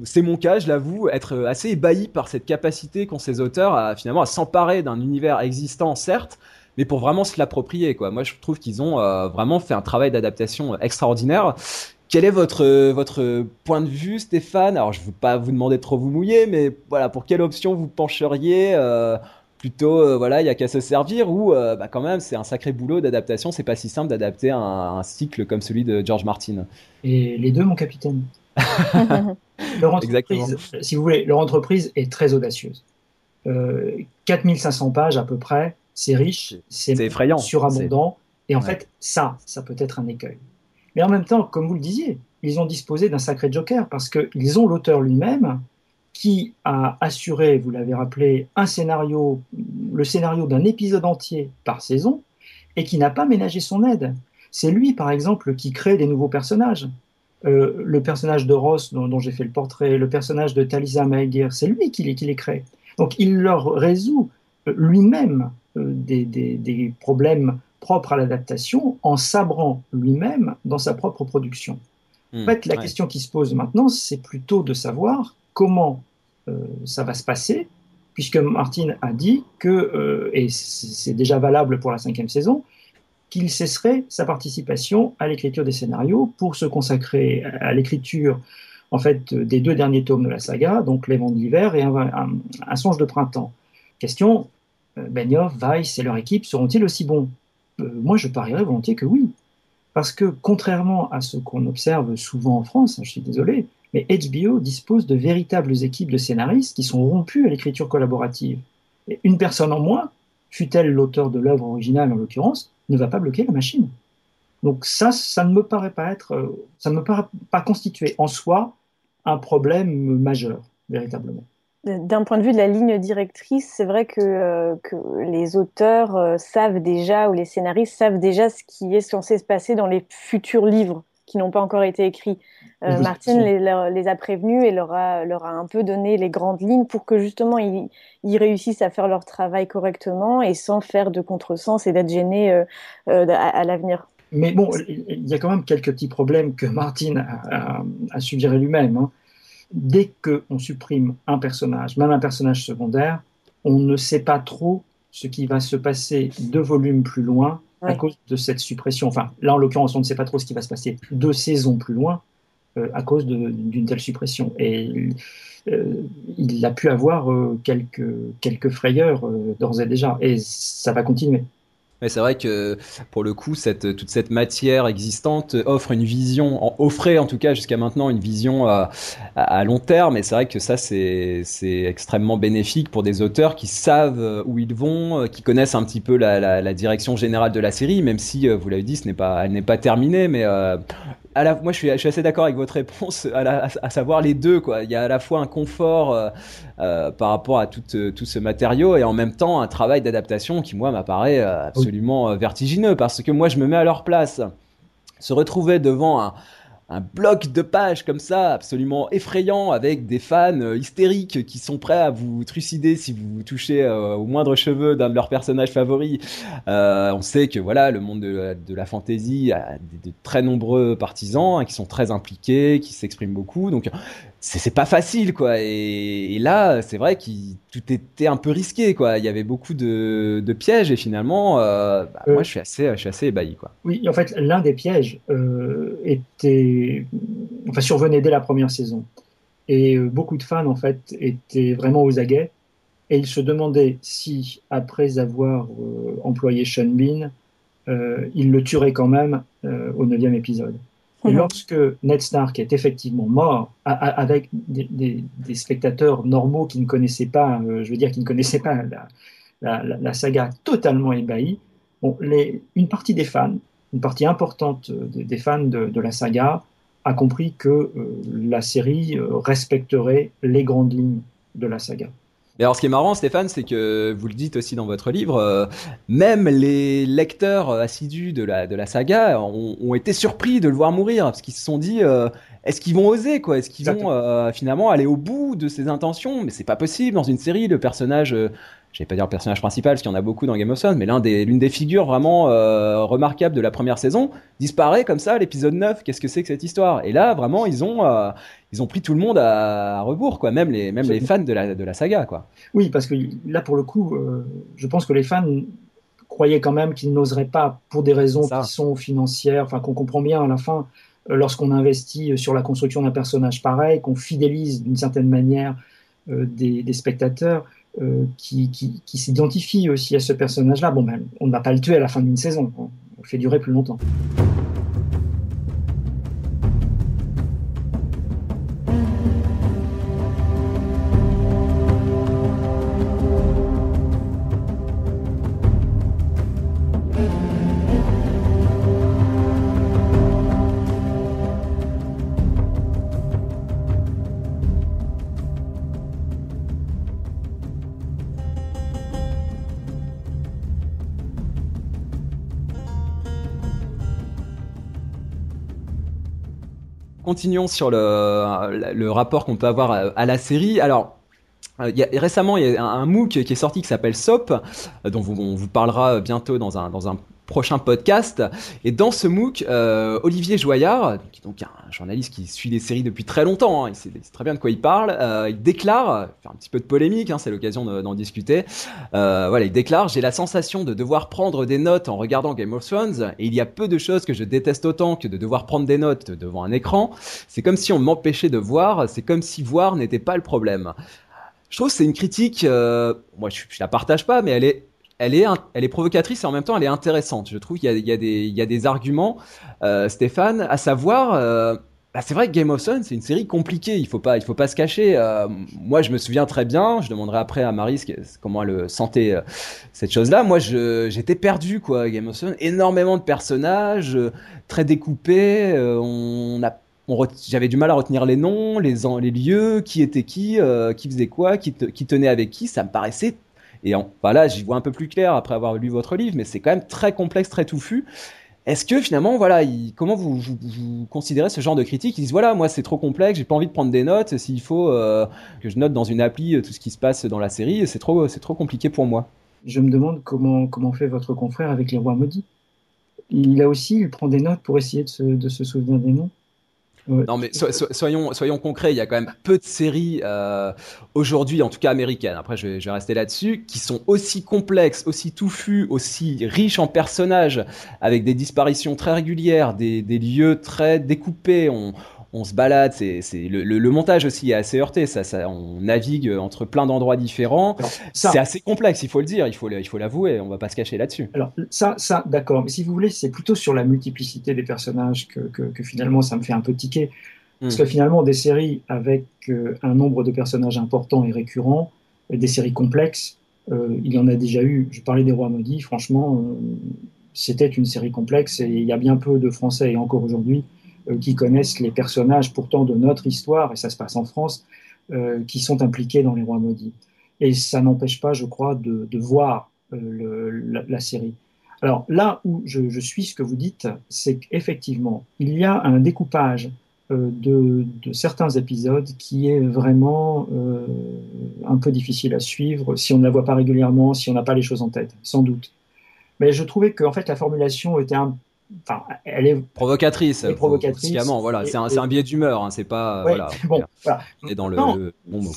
c'est mon cas, je l'avoue, être assez ébahi par cette capacité qu'ont ces auteurs à finalement à s'emparer d'un univers existant, certes, mais pour vraiment se l'approprier. Quoi. Moi, je trouve qu'ils ont euh, vraiment fait un travail d'adaptation extraordinaire. Quel est votre, votre point de vue, Stéphane? Alors, je ne veux pas vous demander de trop vous mouiller, mais voilà, pour quelle option vous pencheriez euh, Plutôt, euh, voilà, il y a qu'à se servir, ou bah, quand même, c'est un sacré boulot d'adaptation. C'est pas si simple d'adapter un, un, cycle comme celui de George Martin. Et les deux, mon capitaine. leur entreprise, si vous voulez, leur entreprise est très audacieuse. 4500 pages à peu près, c'est riche, c'est effrayant, surabondant. Et en fait, ça, ça peut être un écueil. Mais en même temps, comme vous le disiez, ils ont disposé d'un sacré joker parce qu'ils ont l'auteur lui-même qui a assuré, vous l'avez rappelé, un scénario, le scénario d'un épisode entier par saison et qui n'a pas ménagé son aide. C'est lui, par exemple, qui crée des nouveaux personnages. Euh, le personnage de Ross, dont, j'ai fait le portrait, le personnage de Talisa Maegir, c'est lui qui les, qui les crée. Donc il leur résout euh, lui-même des, des, des, problèmes propres à l'adaptation en sabrant lui-même dans sa propre production. en hmm, fait, la question qui se pose maintenant, c'est plutôt de savoir comment euh, ça va se passer, puisque Martin a dit que, euh, et c'est déjà valable pour la cinquième saison, qu'il cesserait sa participation à l'écriture des scénarios pour se consacrer à l'écriture en fait des deux derniers tomes de la saga, donc Les Vents de l'hiver et un, songe de printemps. Question euh, Benioff, Weiss et leur équipe seront-ils aussi bons? Moi, je parierais volontiers que oui, parce que contrairement à ce qu'on observe souvent en France, hein, je suis désolé, mais HBO dispose de véritables équipes de scénaristes qui sont rompues à l'écriture collaborative. Et une personne en moins, fût-elle l'auteur de l'œuvre originale en l'occurrence, ne va pas bloquer la machine. Donc ça, ça ne me paraît pas être, euh, ça ne me paraît pas constituer en soi un problème majeur, véritablement. D'un point de vue de la ligne directrice, c'est vrai que, euh, que les auteurs euh, savent déjà, ou les scénaristes savent déjà ce qui est censé se passer dans les futurs livres qui n'ont pas encore été écrits. Euh, Martine les, a prévenus et leur a, leur a un peu donné les grandes lignes pour que justement ils, réussissent à faire leur travail correctement et sans faire de contresens et d'être gênés à, l'avenir. Mais bon, il y a quand même quelques petits problèmes que Martine a, a, suggéré lui-même. Hein. Dès qu'on supprime un personnage, même un personnage secondaire, on ne sait pas trop ce qui va se passer deux volumes plus loin à cause de cette suppression. Enfin, là, en l'occurrence, on ne sait pas trop ce qui va se passer deux saisons plus loin, euh, à cause d'une telle suppression. Et euh, il a pu avoir euh, quelques, quelques frayeurs d'ores et déjà, et ça va continuer. Mais c'est vrai que pour le coup, toute cette matière existante offre une vision, offrait en tout cas jusqu'à maintenant une vision à, long terme. Et c'est vrai que ça, c'est extrêmement bénéfique pour des auteurs qui savent où ils vont, qui connaissent un petit peu la, direction générale de la série, même si, vous l'avez dit, ce pas, elle n'est pas terminée. Mais euh, moi, je suis, assez d'accord avec votre réponse, à, savoir les deux. Quoi. Il y a à la fois un confort euh, euh, par rapport à tout, euh, tout, ce matériau et en même temps un travail d'adaptation qui, moi, m'apparaît absolument vertigineux parce que moi, je me mets à leur place. Se retrouver devant un, un bloc de pages comme ça, absolument effrayant, avec des fans euh, hystériques qui sont prêts à vous trucider si vous touchez euh, au moindre cheveu d'un de leurs personnages favoris. Euh, on sait que voilà, le monde de, de la fantasy a de, très nombreux partisans hein, qui sont très impliqués, qui s'expriment beaucoup. Donc c'est pas facile quoi. Et, là c'est vrai que tout était un peu risqué quoi. Il y avait beaucoup de, de pièges et finalement euh, bah, moi euh. je suis assez je suis assez ébahi quoi. Oui en fait l'un des pièges euh, était enfin survenait dès la première saison. Et beaucoup de fans en fait étaient vraiment aux aguets. Et ils se demandaient si après avoir employé Sean Bean il le tuerait quand même au neuvième épisode et mhm. lorsque Ned Stark est effectivement mort, avec des, spectateurs normaux qui ne connaissaient pas, euh, je veux dire, qui ne connaissaient pas la, saga totalement bon, les, une partie des fans, une partie importante des, fans de, la saga, a compris que euh, la série euh, respecterait les grandes lignes de la saga. Et alors, ce qui est marrant, Stéphane, c'est que vous le dites aussi dans votre livre, euh, même les lecteurs assidus de la, de la saga ont, été surpris de le voir mourir, parce qu'ils se sont dit, euh, est-ce qu'ils vont oser, quoi? Est-ce qu'ils vont euh, finalement aller au bout de ses intentions? Mais c'est pas possible dans une série. Le personnage je vais pas dire le personnage principal parce qu'il y en a beaucoup dans Game of Thrones, mais des, l'une des figures vraiment euh, remarquables de la première saison disparaît comme ça à l'épisode 9. Qu'est-ce que c'est que cette histoire? Et là, vraiment, ils ont, euh, ils ont pris tout le monde à, rebours, quoi. Même les, même les fans de la, de la saga, quoi. Oui, parce que là, pour le coup, euh, je pense que les fans croyaient quand même qu'ils n'oseraient pas pour des raisons qui sont financières, enfin qu'on comprend bien à la fin lorsqu'on investit sur la construction d'un personnage pareil, qu'on fidélise d'une certaine manière des, des spectateurs euh, qui, qui, qui s'identifie aussi à ce personnage-là. Bon, ben, on ne va pas le tuer à la fin d'une saison, on le fait durer plus longtemps. Continuons sur le, rapport qu'on peut avoir à, la série. Alors, a, récemment, il y a un, MOOC qui est sorti qui s'appelle SOP, dont vous, on vous parlera bientôt dans un, dans un prochain podcast. Et dans ce MOOC, euh, Olivier Joyard, qui est donc un journaliste qui suit les séries depuis très longtemps, hein, il sait, très bien de quoi il parle, euh, il déclare, faire un petit peu de polémique, hein, c'est l'occasion d'en discuter, euh, voilà, il déclare, j'ai la sensation de devoir prendre des notes en regardant Game of Thrones, et il y a peu de choses que je déteste autant que de devoir prendre des notes devant un écran. C'est comme si on m'empêchait de voir, c'est comme si voir n'était pas le problème. Je trouve que c'est une critique, moi je, je la partage pas, mais elle est elle est, provocatrice et en même temps elle est intéressante. Je trouve qu'il y, a des arguments, euh, Stéphane, à savoir. Euh, bah c'est vrai que Game of Thrones c'est une série compliquée, il faut pas, il faut pas se cacher. Euh, moi, je me souviens très bien. Je demanderai après à Marie comment elle sentait cette chose-là. Moi, j'étais perdu quoi. Game of Thrones, énormément de personnages, très découpés. j'avais du mal à retenir les noms, les, les lieux, qui était qui, qui faisait quoi, qui, qui tenait avec qui. Ça me paraissait et en, bah là, j'y vois un peu plus clair après avoir lu votre livre, mais c'est quand même très complexe, très touffu. Est-ce que finalement, voilà, comment vous, vous, considérez ce genre de critique Ils disent voilà, moi c'est trop complexe, j'ai pas envie de prendre des notes. S'il faut euh, que je note dans une appli euh, tout ce qui se passe dans la série, c'est trop, c'est trop compliqué pour moi. Je me demande comment comment fait votre confrère avec les rois maudits. Il a aussi, il prend des notes pour essayer de se, de se souvenir des noms. Non mais soyons, concrets, il y a quand même peu de séries euh, aujourd'hui, en tout cas américaines, après je vais, rester là-dessus, qui sont aussi complexes, aussi touffues, aussi riches en personnages, avec des disparitions très régulières, des, des lieux très découpés. On, on se balade, c'est, le, le, montage aussi est assez heurté, ça, ça, on navigue entre plein d'endroits différents. C'est assez complexe, il faut le dire, il faut, il faut l'avouer, on va pas se cacher là-dessus. Alors ça, ça, d'accord, mais si vous voulez, c'est plutôt sur la multiplicité des personnages que, que, finalement ça me fait un peu tiquer. Parce que hmm. finalement, des séries avec euh, un nombre de personnages importants et récurrents, des séries complexes, euh, il y en a déjà eu. Je parlais des Rois Maudits, franchement, euh, c'était une série complexe et il y a bien peu de Français, et encore aujourd'hui, qui connaissent les personnages pourtant de notre histoire, et ça se passe en France, euh, qui sont impliqués dans les rois maudits. Et ça n'empêche pas, je crois, de, voir euh, la, série. Alors là où je, suis ce que vous dites, c'est qu'effectivement, il y a un découpage de, certains épisodes qui est vraiment un peu difficile à suivre si on ne la voit pas régulièrement, si on n'a pas les choses en tête, sans doute. Mais je trouvais que en fait la formulation était un Enfin, elle est provocatrice. Elle est provocatrice. Voilà, c'est un, un, biais d'humeur. Hein, c'est pas. voilà, bon, voilà. On est dans le, le bon mot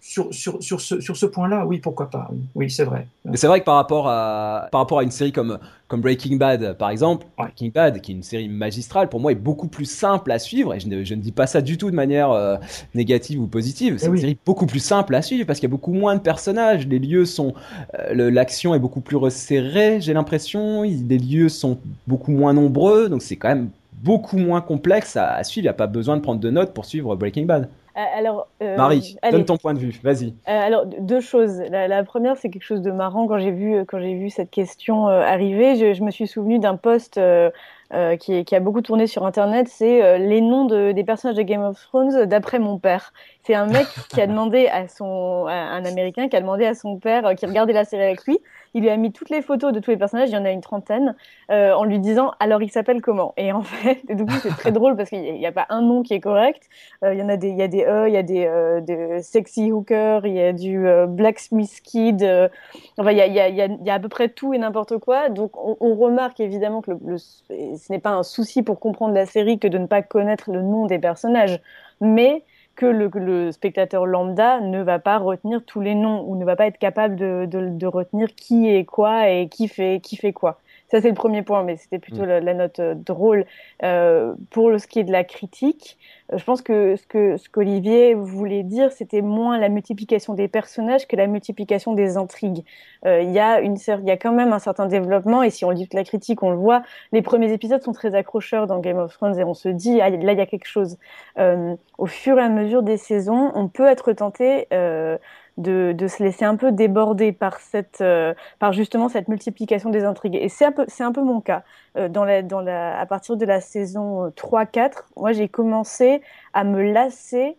sur, sur, sur ce, sur ce point-là, oui, pourquoi pas. Oui, c'est vrai. Mais c'est vrai que par rapport, à, par rapport à une série comme, comme Breaking Bad, par exemple, Breaking Bad, qui est une série magistrale, pour moi est beaucoup plus simple à suivre, et je ne, je ne dis pas ça du tout de manière euh, négative ou positive, c'est eh une série beaucoup plus simple à suivre parce qu'il y a beaucoup moins de personnages, les lieux sont, euh, l'action est beaucoup plus resserrée, j'ai l'impression, les lieux sont beaucoup moins nombreux, donc c'est quand même beaucoup moins complexe à, à suivre, il n'y a pas besoin de prendre de notes pour suivre Breaking Bad. Euh, alors, euh, Marie, donne ton point de vue, vas-y. Euh, alors, deux choses. La, première, c'est quelque chose de marrant quand j'ai vu, quand j'ai vu cette question arriver. Je, je, me suis souvenu d'un post qui, qui, a beaucoup tourné sur Internet, c'est les noms de, des personnages de Game of Thrones d'après mon père. C'est un mec qui a demandé à son, un Américain qui a demandé à son père, euh, qui regardait la série avec lui, il lui a mis toutes les photos de tous les personnages, il y en a une trentaine, en lui disant alors il s'appelle comment? Et en fait, du coup c'est très drôle parce qu'il n'y a, pas un nom qui est correct. il y en a des, il y a des E, il y a des, des sexy hookers, il y a du blacksmith kid. enfin, il y a, il y, a, il y a à peu près tout et n'importe quoi. Donc on, on, remarque évidemment que le, le ce n'est pas un souci pour comprendre la série que de ne pas connaître le nom des personnages, mais que le, spectateur lambda ne va pas retenir tous les noms ou ne va pas être capable de, retenir qui est quoi et qui fait, qui fait quoi. Ça, c'est le premier point, mais c'était plutôt mm. la, note euh, drôle. Euh, pour ce qui est de la critique, euh, je pense que ce que ce qu'Olivier voulait dire, c'était moins la multiplication des personnages que la multiplication des intrigues. Il y a une il y a quand même un certain développement, et si on lit la critique, on le voit. Les premiers épisodes sont très accrocheurs dans Game of Thrones, et on se dit ah, là il y a quelque chose. au fur et à mesure des saisons, on peut être tenté de, de, se laisser un peu déborder par cette, euh, par justement cette multiplication des intrigues. Et c'est un peu, c'est un peu mon cas. Euh, dans la, dans la, à partir de la saison 3-4, euh, moi j'ai commencé à me lasser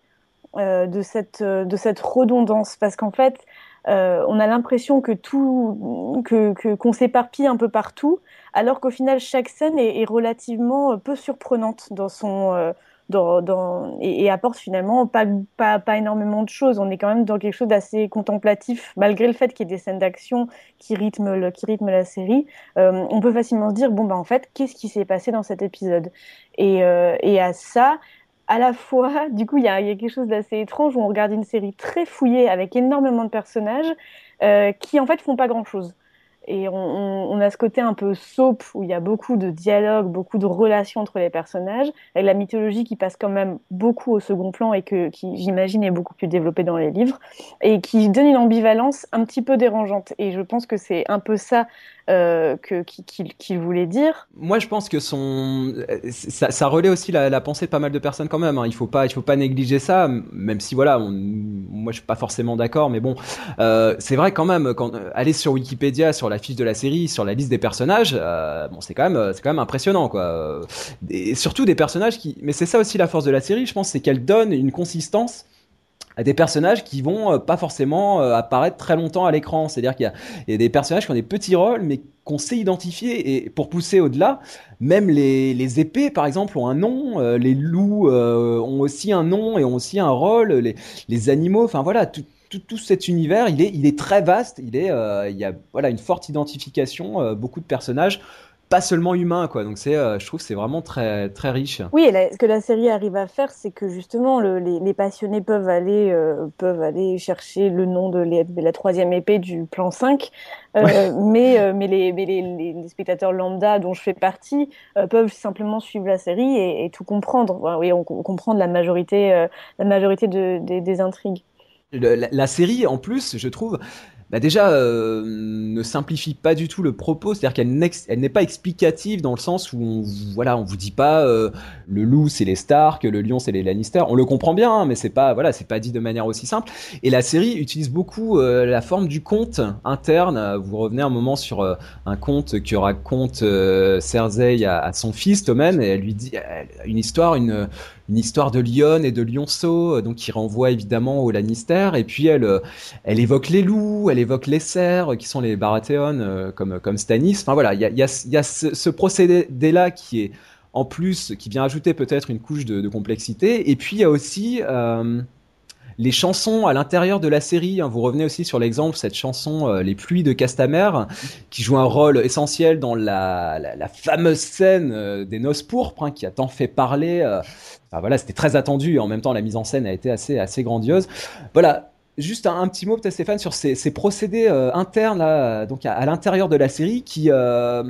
de cette, de cette redondance parce qu'en fait, on a l'impression que tout, que, qu'on s'éparpille un peu partout, alors qu'au final chaque scène est, est relativement peu surprenante dans son et, apporte finalement pas, pas, pas, énormément de choses. On est quand même dans quelque chose d'assez contemplatif, malgré le fait qu'il y ait des scènes d'action qui rythment, qui rythment la série. Euh, on peut facilement se dire, bon, bah, en fait, qu'est-ce qui s'est passé dans cet épisode? Et, euh, et à ça, à la fois, du coup, il y a, y a, quelque chose d'assez étrange où on regarde une série très fouillée avec énormément de personnages euh, qui en fait font pas grand-chose. Et on, a ce côté un peu soap où il y a beaucoup de dialogues, beaucoup de relations entre les personnages, avec la mythologie qui passe quand même beaucoup au second plan et que, qui, j'imagine, est beaucoup plus développée dans les livres, et qui donne une ambivalence un petit peu dérangeante. Et je pense que c'est un peu ça euh, que qu'il voulait dire. Moi, je pense que son ça, ça relaie aussi la, pensée de pas mal de personnes quand même. Hein. Il faut faut pas négliger ça, même si voilà, moi je suis pas forcément d'accord, mais bon, euh, c'est vrai quand même quand aller sur Wikipédia sur la fiche de la série, sur la liste des personnages, euh, bon c'est quand même c'est quand même impressionnant quoi. Et surtout des personnages qui, mais c'est ça aussi la force de la série, je pense, c'est qu'elle donne une consistance à des personnages qui vont euh, pas forcément euh, apparaître très longtemps à l'écran. C'est-à-dire qu'il y, a des personnages qui ont des petits rôles, mais qu'on sait identifier. Et pour pousser au-delà, même les, épées, par exemple, ont un nom. Euh, les loups ont aussi un nom et ont aussi un rôle. Les, animaux, enfin voilà, tout, tout, cet univers, il est, il est très vaste. Il est, il y a voilà une forte identification, beaucoup de personnages pas seulement humain quoi. Donc c'est euh, je trouve que c'est vraiment très très riche. Oui ce que la série arrive à faire c'est que justement les, passionnés peuvent aller euh, peuvent aller chercher le nom de, la troisième épée du plan 5 euh, mais mais, les, les, spectateurs lambda dont je fais partie peuvent simplement suivre la série et, tout comprendre. Oui on, comprend la majorité la majorité de, des intrigues la, série, en plus, je trouve, bah déjà euh, ne simplifie pas du tout le propos, c'est-à-dire qu'elle n'est pas explicative dans le sens où on voilà, on vous dit pas euh, le loup c'est les Stark, le lion c'est les Lannister, on le comprend bien, hein, mais c'est pas voilà, c'est pas dit de manière aussi simple. Et la série utilise beaucoup euh, la forme du conte interne. Vous revenez un moment sur un conte que raconte Cersei à, à, son fils Tommen et elle lui dit une histoire, une une histoire de Lyon et de Lionceau, euh, donc qui renvoie évidemment au Lannister. Et puis elle, euh, évoque les loups, elle évoque les cerfs, qui sont les Baratheon, euh, comme, comme Stannis. Enfin voilà, il y a ce, procédé-là qui est en plus, qui vient ajouter peut-être une couche de, complexité. Et puis il y a aussi les chansons à l'intérieur de la série. Hein. vous revenez aussi sur l'exemple, cette chanson Les pluies de Castamer, qui joue un rôle essentiel dans la, fameuse scène des noces pourpres, hein, qui a tant fait parler voilà, c'était très attendu et en même temps la mise en scène a été assez, assez grandiose. Voilà, juste un, petit mot peut-être Stéphane sur ces, procédés euh, internes donc à, l'intérieur de la série qui, euh,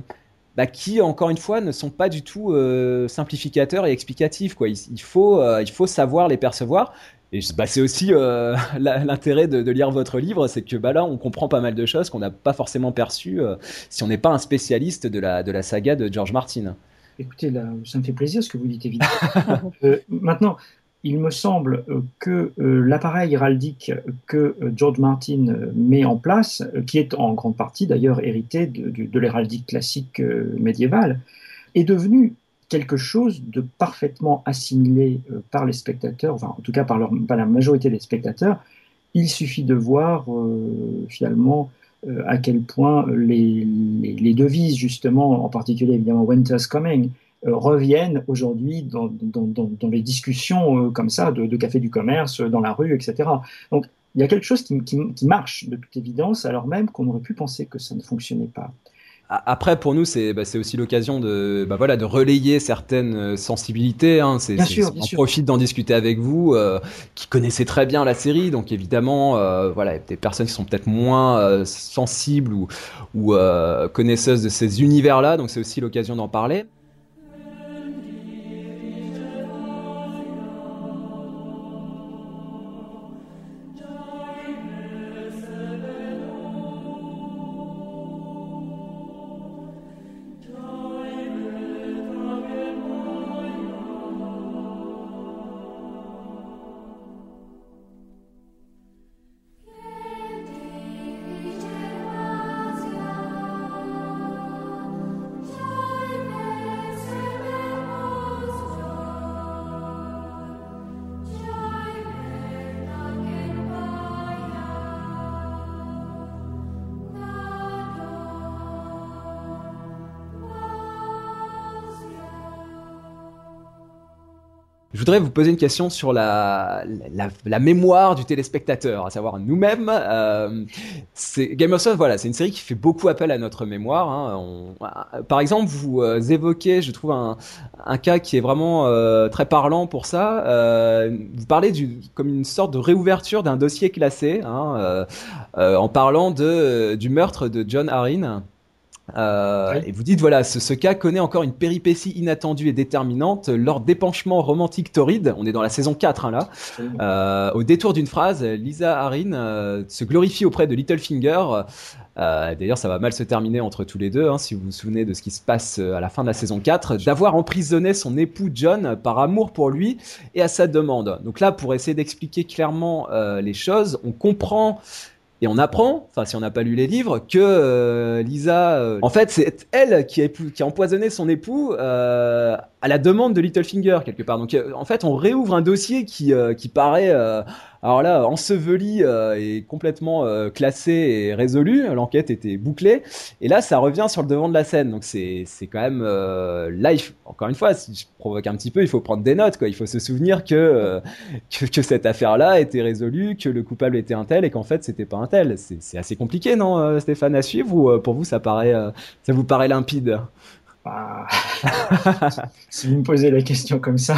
bah, qui encore une fois ne sont pas du tout euh, simplificateurs et explicatifs. Quoi. Il, faut, il faut savoir les percevoir. Et bah, c'est aussi l'intérêt de, lire votre livre, c'est que bah, là on comprend pas mal de choses qu'on n'a pas forcément perçues si on n'est pas un spécialiste de la, de saga de George Martin. Écoutez, ça me fait plaisir ce que vous dites, évidemment. Euh, maintenant, il me semble euh, que euh, l'appareil héraldique que George Martin met en place, qui est en grande partie d'ailleurs hérité de, l'héraldique classique médiévale, est devenu quelque chose de parfaitement assimilé par les spectateurs, enfin en tout cas par, la majorité des spectateurs. Il suffit de voir finalement euh, à quel point les, devises, justement, en particulier évidemment Winter's Coming, euh, reviennent aujourd'hui dans, les discussions euh, comme ça de, café du commerce, dans la rue, etc. Donc il y a quelque chose qui marche de toute évidence, alors même qu'on aurait pu penser que ça ne fonctionnait pas. Après, pour nous, c'est bah, aussi l'occasion de, bah, voilà, de relayer certaines euh, sensibilités. Hein. C'est, on profite d'en discuter avec vous, euh, qui connaissez très bien la série. Donc évidemment, euh, voilà, des personnes qui sont peut-être moins euh, sensibles ou, ou connaisseuses de ces univers-là. Donc c'est aussi l'occasion d'en parler. Voudrais vous poser une question sur la, la, mémoire du téléspectateur, à savoir nous-mêmes. Euh, Game of Thrones, voilà, c'est une série qui fait beaucoup appel à notre mémoire. Hein. par exemple, vous euh, évoquez, je trouve un, un, cas qui est vraiment euh, très parlant pour ça. Euh, vous parlez du, comme une sorte de réouverture d'un dossier classé, hein, en parlant de, du meurtre de John Arryn. Euh, et vous dites voilà, ce, cas connaît encore une péripétie inattendue et déterminante lors d'épanchements romantiques torrides. On est dans la saison 4 hein, là. Euh, au détour d'une phrase, Lisa Harin euh, se glorifie auprès de Littlefinger. D'ailleurs, ça va mal se terminer entre tous les deux, hein, si vous vous souvenez de ce qui se passe à la fin de la saison 4, d'avoir emprisonné son époux John par amour pour lui et à sa demande. Donc là, pour essayer d'expliquer clairement les choses, on comprend et on apprend, enfin si on n'a pas lu les livres, que euh, Lisa, euh, en fait, c'est elle qui a, empoisonné son époux euh, à la demande de Littlefinger quelque part. Donc en fait, on réouvre un dossier qui, qui paraît alors là, enseveli euh, et complètement euh, classé et résolu, l'enquête était bouclée. Et là, ça revient sur le devant de la scène. Donc c'est quand même euh, encore une fois, si je provoque un petit peu, il faut prendre des notes. Quoi. Il faut se souvenir que que, que, cette affaire-là était résolue, que le coupable était un tel et qu'en fait c'était pas un tel. C'est assez compliqué, non, Stéphane, à suivre ou pour vous ça paraît ça vous paraît limpide? Bah, si vous me posez la question comme ça,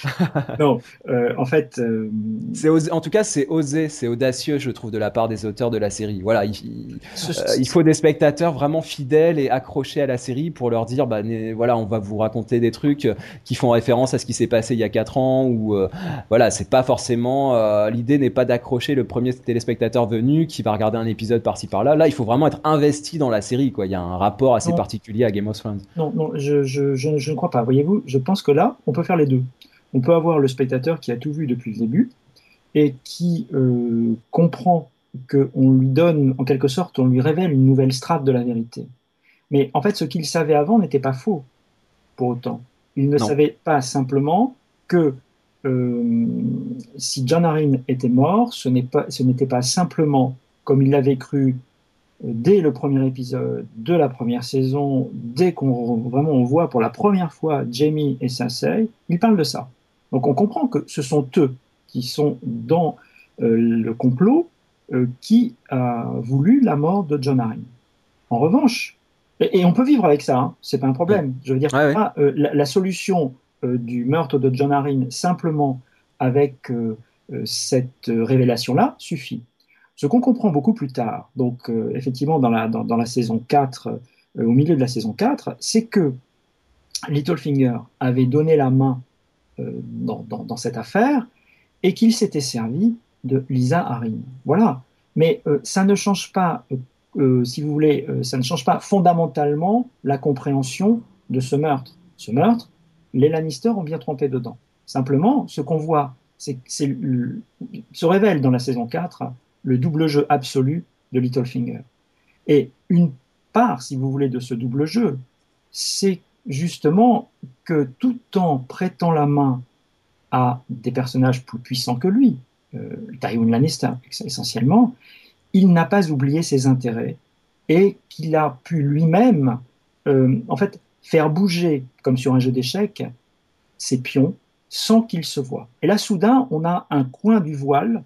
non. Euh, en fait, euh, c'est en tout cas c'est osé, c'est audacieux, je trouve, de la part des auteurs de la série. Voilà, il, euh, faut des spectateurs vraiment fidèles et accrochés à la série pour leur dire, bah voilà, on va vous raconter des trucs qui font référence à ce qui s'est passé il y a quatre ans ou voilà, c'est pas forcément l'idée n'est pas d'accrocher le premier téléspectateur venu qui va regarder un épisode par-ci par-là. Là, il faut vraiment être investi dans la série. Quoi, il y a un rapport assez particulier à Game of Thrones. Non, non, je, je, je, ne crois pas. Voyez-vous, je pense que là, on peut faire les deux. On peut avoir le spectateur qui a tout vu depuis le début et qui euh, comprend qu'on lui donne, en quelque sorte, on lui révèle une nouvelle strate de la vérité. Mais en fait, ce qu'il savait avant n'était pas faux, pour autant. Il ne savait pas simplement que euh, si John Arryn était mort, ce n'était pas, pas simplement, comme il l'avait cru, dès le premier épisode de la première saison, dès qu'on vraiment on voit pour la première fois Jamie et Cersei, ils parlent de ça. Donc on comprend que ce sont eux qui sont dans euh, le complot euh, qui a voulu la mort de John Arryn. En revanche, et, on peut vivre avec ça, hein, c'est pas un problème. Je veux dire, euh, la, solution du meurtre de John Arryn simplement avec cette révélation-là suffit. Ce qu'on comprend beaucoup plus tard, donc euh, effectivement dans la, saison 4, euh, au milieu de la saison 4, c'est que Littlefinger avait donné la main euh, dans, cette affaire et qu'il s'était servi de Lisa Harim. Voilà. Mais ça ne change pas, si vous voulez, ça ne change pas fondamentalement la compréhension de ce meurtre. Ce meurtre, les Lannister ont bien trompé dedans. Simplement, ce qu'on voit, c'est se révèle dans la saison 4 le double jeu absolu de Littlefinger. Et une part, si vous voulez, de ce double jeu, c'est justement que tout en prêtant la main à des personnages plus puissants que lui, euh, Tywin Lannister essentiellement, il n'a pas oublié ses intérêts et qu'il a pu lui-même, euh, en fait, faire bouger, comme sur un jeu d'échecs, ses pions sans qu'il se voient. Et là, soudain, on a un coin du voile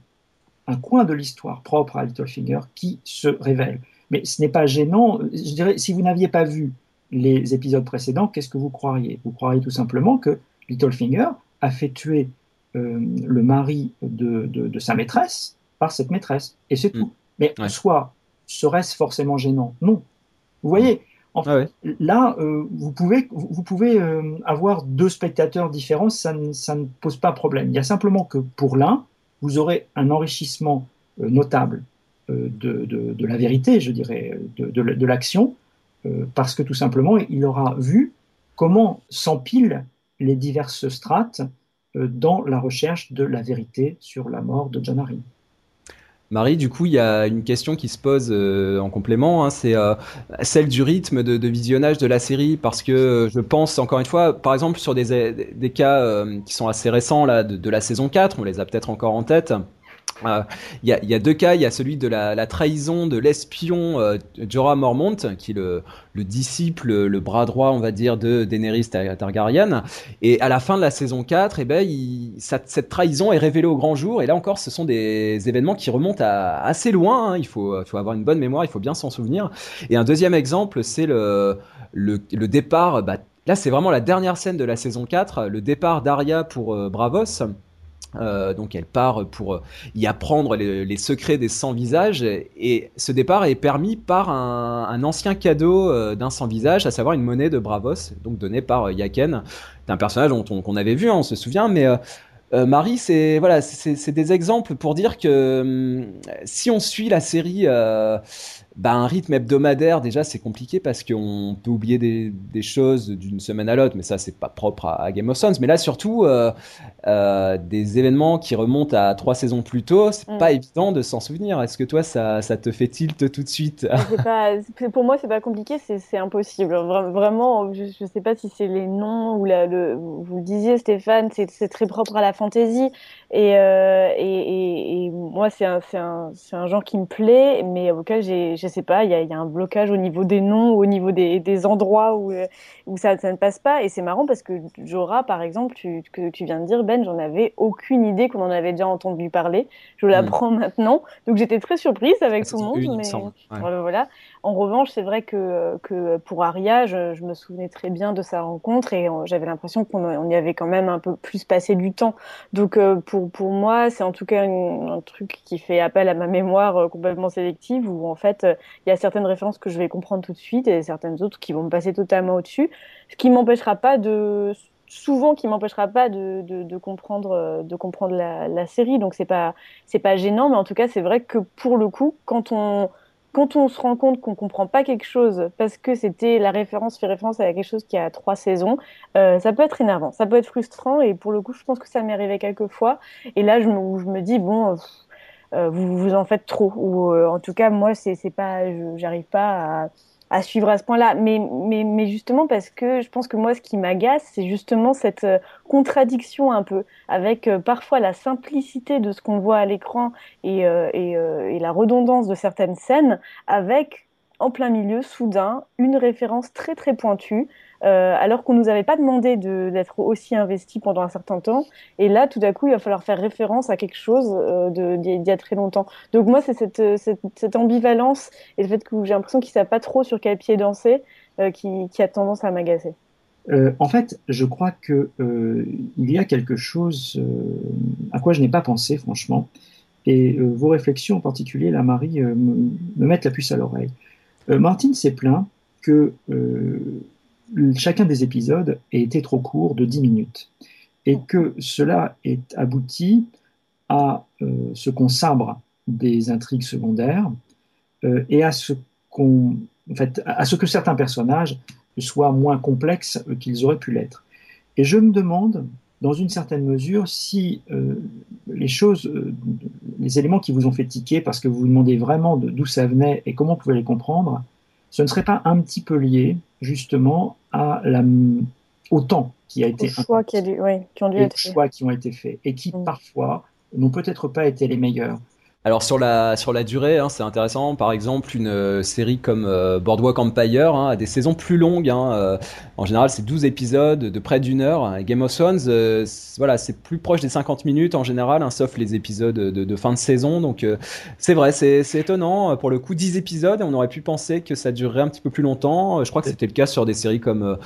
un coin de l'histoire propre à Littlefinger qui se révèle. Mais ce n'est pas gênant. Je dirais, si vous n'aviez pas vu les épisodes précédents, qu'est-ce que vous croiriez? Vous croiriez tout simplement que Littlefinger a fait tuer euh, le mari de, sa maîtresse par cette maîtresse. Et c'est tout. Mm. Mais en soi, serait-ce forcément gênant? Non. Vous voyez, en ah là, euh, vous pouvez, vous pouvez euh, avoir deux spectateurs différents, ça ça ne pose pas problème. Il y a simplement que pour l'un, vous aurez un enrichissement euh, notable euh, de, la vérité, je dirais, de, l'action, euh, parce que tout simplement, il aura vu comment s'empilent les diverses strates dans la recherche de la vérité sur la mort de John. Marie, du coup, il y a une question qui se pose en complément, hein, c'est celle du rythme de, visionnage de la série, parce que je pense, encore une fois, par exemple, sur des, des cas qui sont assez récents là, de, la saison 4, on les a peut-être encore en tête, Euh, il y, a, deux cas, il y a celui de la, trahison de l'espion euh, Jorah Mormont, qui est le, le, disciple, le bras droit, on va dire, de Daenerys Targaryen. Et à la fin de la saison 4, eh ben, cette trahison est révélée au grand jour. Et là encore, ce sont des événements qui remontent assez loin. Hein. Il faut, avoir une bonne mémoire, il faut bien s'en souvenir. Et un deuxième exemple, c'est le, départ. Bah, là, c'est vraiment la dernière scène de la saison 4, le départ d'Arya pour euh, Bravos. Euh, donc elle part pour euh, y apprendre les, secrets des 100 visages et ce départ est permis par un, ancien cadeau euh, d'un sans visage, à savoir une monnaie de Bravos, donc donnée par Yaken. C'est un personnage dont on, qu'on avait vu, hein, on se souvient, mais Marie, c'est voilà, c'est des exemples pour dire que hum, si on suit la série bah, un rythme hebdomadaire, déjà, c'est compliqué parce qu'on peut oublier des, des choses d'une semaine à l'autre, mais ça, c'est pas propre à, Game of Thrones. Mais là, surtout, euh, euh, des événements qui remontent à trois saisons plus tôt, c'est mm. pas évident de s'en souvenir. Est-ce que toi, ça, ça, te fait tilt tout de suite? Pas, Pour moi, c'est pas compliqué, c'est impossible. Vraiment, je, je sais pas si c'est les noms ou la, le, vous le disiez, Stéphane, c'est très propre à la fantasy. Et, euh, et, et, et, moi, c'est un, un, un genre qui me plaît, mais auquel j'ai sais pas, il y a, y a, un blocage au niveau des noms, au niveau des, des endroits où, où ça, ça, ne passe pas. Et c'est marrant parce que Jora, par exemple, tu, que tu viens de dire, Ben, j'en avais aucune idée qu'on en avait déjà entendu parler. Je l'apprends mm. maintenant. Donc j'étais très surprise avec tout le monde. mais voilà. En revanche, c'est vrai que, que pour Aria, je, je, me souvenais très bien de sa rencontre et euh, j'avais l'impression qu'on y avait quand même un peu plus passé du temps. Donc euh, pour, pour moi, c'est en tout cas un truc qui fait appel à ma mémoire complètement sélective où en fait, il y a certaines références que je vais comprendre tout de suite et certaines autres qui vont me passer totalement au-dessus, ce qui m'empêchera pas de souvent qui m'empêchera pas de, de, de, comprendre de comprendre la, la série donc c'est pas c'est pas gênant mais en tout cas c'est vrai que pour le coup quand on quand on se rend compte qu'on comprend pas quelque chose parce que c'était la référence fait référence à quelque chose qui a trois saisons, euh, ça peut être énervant, ça peut être frustrant et pour le coup, je pense que ça m'est arrivé quelques fois. Et là, je me, dis bon, euh, vous vous en faites trop. Ou euh, en tout cas, moi, c'est c'est pas, j'arrive pas à, à, suivre à ce point-là. Mais, justement parce que je pense que moi, ce qui m'agace, c'est justement cette euh, contradiction un peu avec parfois la simplicité de ce qu'on voit à l'écran et, et la redondance de certaines scènes avec en plein milieu, soudain, une référence très très pointue euh, alors qu'on nous avait pas demandé d'être aussi investi pendant un certain temps. Et là, tout à coup, il va falloir faire référence à quelque chose euh, d'il y a très longtemps. Donc moi, c'est cette, cette, cette, ambivalence et le fait que j'ai l'impression qu'il ne savent pas trop sur quel pied danser euh, qui, a tendance à m'agacer. Euh, en fait, je crois que euh, il y a quelque chose à quoi je n'ai pas pensé, franchement. Et vos réflexions en particulier, la Marie, me, me, mettent la puce à l'oreille. Martine s'est plaint que chacun des épisodes ait été trop court de 10 minutes et que cela ait abouti à euh, ce qu'on sabre des intrigues secondaires euh, et à ce que certains personnages soient moins complexes qu'ils auraient pu l'être. Et je me demande dans une certaine mesure si euh, les choses, les éléments qui vous ont fait tiquer parce que vous vous demandez vraiment d'où ça venait et comment vous pouvez les comprendre, ce ne serait pas un petit peu lié justement à la, au temps qui a été choix qui, a dû, oui, qui ont dû être choix qui ont été faits et qui mm. parfois n'ont peut-être pas été les meilleurs. Alors sur la sur la durée, hein, c'est intéressant. Par exemple, une euh, série comme euh, Boardwalk Empire hein, a des saisons plus longues. Hein, euh, en général, c'est 12 épisodes de près d'une heure. Game of Thrones, voilà, c'est plus proche des 50 minutes en général, hein, sauf les épisodes de, de, fin de saison. Donc c'est vrai, c'est étonnant. Pour le coup, 10 épisodes, on aurait pu penser que ça durerait un petit peu plus longtemps. Je crois que c'était le cas sur des séries comme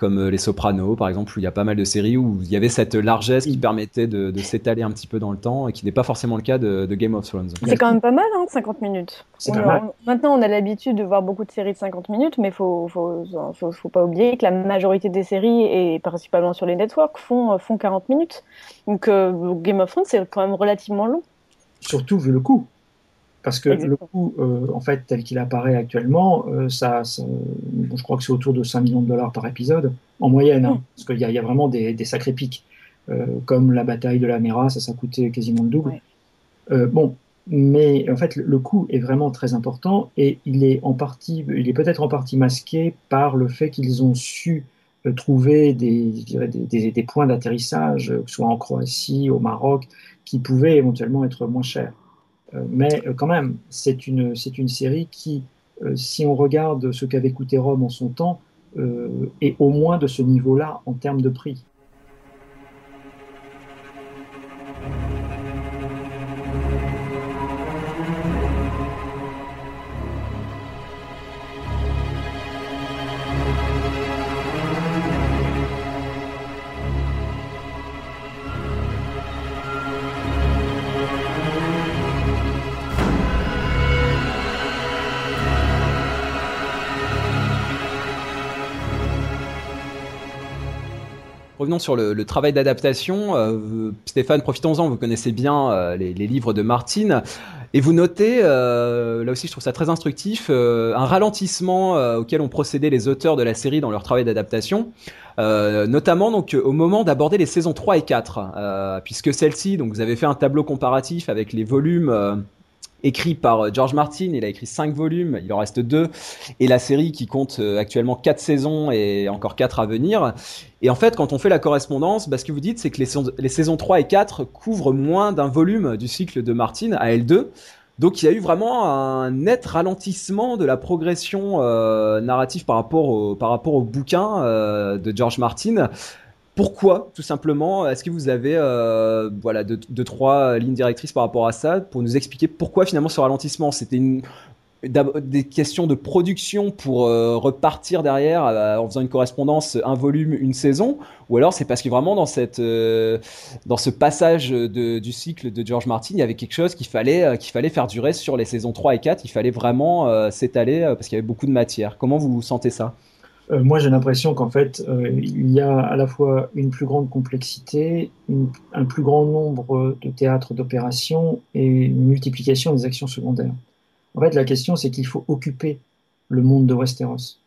comme euh, Les Sopranos, par exemple, où il y a pas mal de séries où il y avait cette largesse qui permettait de, s'étaler un petit peu dans le temps et qui n'est pas forcément le cas de, Game of Thrones. C'est quand même pas mal, hein, 50 minutes. maintenant, on a l'habitude de voir beaucoup de séries de 50 minutes, mais il faut, faut, faut, pas oublier que la majorité des séries, et principalement sur les networks, font, font 40 minutes. Donc euh, Game of Thrones, c'est quand même relativement long. Surtout vu le coût. Parce que le coût, euh, en fait, tel qu'il apparaît actuellement, euh, ça, je crois que c'est autour de 5 millions de dollars par épisode, en moyenne, hein, parce qu'il y, y, a vraiment des, des sacrés pics. Euh, comme la bataille de la Mera, ça, ça coûtait quasiment le double. Euh, bon, mais en fait, le, coût est vraiment très important et il est en partie, il est peut-être en partie masqué par le fait qu'ils ont su euh, trouver des, des, des, des points d'atterrissage, que ce soit en Croatie, au Maroc, qui pouvaient éventuellement être moins chers. Mais quand même, c'est une, une série qui, si on regarde ce qu'avait coûté Rome en son temps, est au moins de ce niveau-là en termes de prix. Revenons sur le, travail d'adaptation. Euh, Stéphane, profitons-en, vous connaissez bien euh, les, livres de Martine. Et vous notez, euh, là aussi je trouve ça très instructif, un ralentissement auquel ont procédé les auteurs de la série dans leur travail d'adaptation. notamment donc au moment d'aborder les saisons 3 et 4, puisque celle-ci, donc vous avez fait un tableau comparatif avec les volumes écrit par euh, George Martin. Il a écrit cinq volumes, il en reste deux, et la série qui compte euh, actuellement quatre saisons et encore quatre à venir. Et en fait, quand on fait la correspondance, bah, ce que vous dites, c'est que les, saisons, les saisons 3 et 4 couvrent moins d'un volume du cycle de Martin à L2. Donc il y a eu vraiment un net ralentissement de la progression euh, narrative par rapport au, par rapport au bouquin de George Martin. Pourquoi, tout simplement Est-ce que vous avez euh, voilà deux, trois lignes directrices par rapport à ça pour nous expliquer pourquoi finalement ce ralentissement? C'était une, des questions de production pour euh, repartir derrière euh, en faisant une correspondance un volume une saison? Ou alors c'est parce que vraiment dans cette dans ce passage du cycle de George Martin il y avait quelque chose qu'il fallait qu'il fallait faire durer sur les saisons 3 et 4 il fallait vraiment s'étaler parce qu'il y avait beaucoup de matière. Comment vous sentez ça? Euh, moi, j'ai l'impression qu'en fait, euh, il y a à la fois une plus grande complexité, un plus grand nombre de théâtres d'opération et une multiplication des actions secondaires. En fait, la question, c'est qu'il faut occuper le monde de Westeros.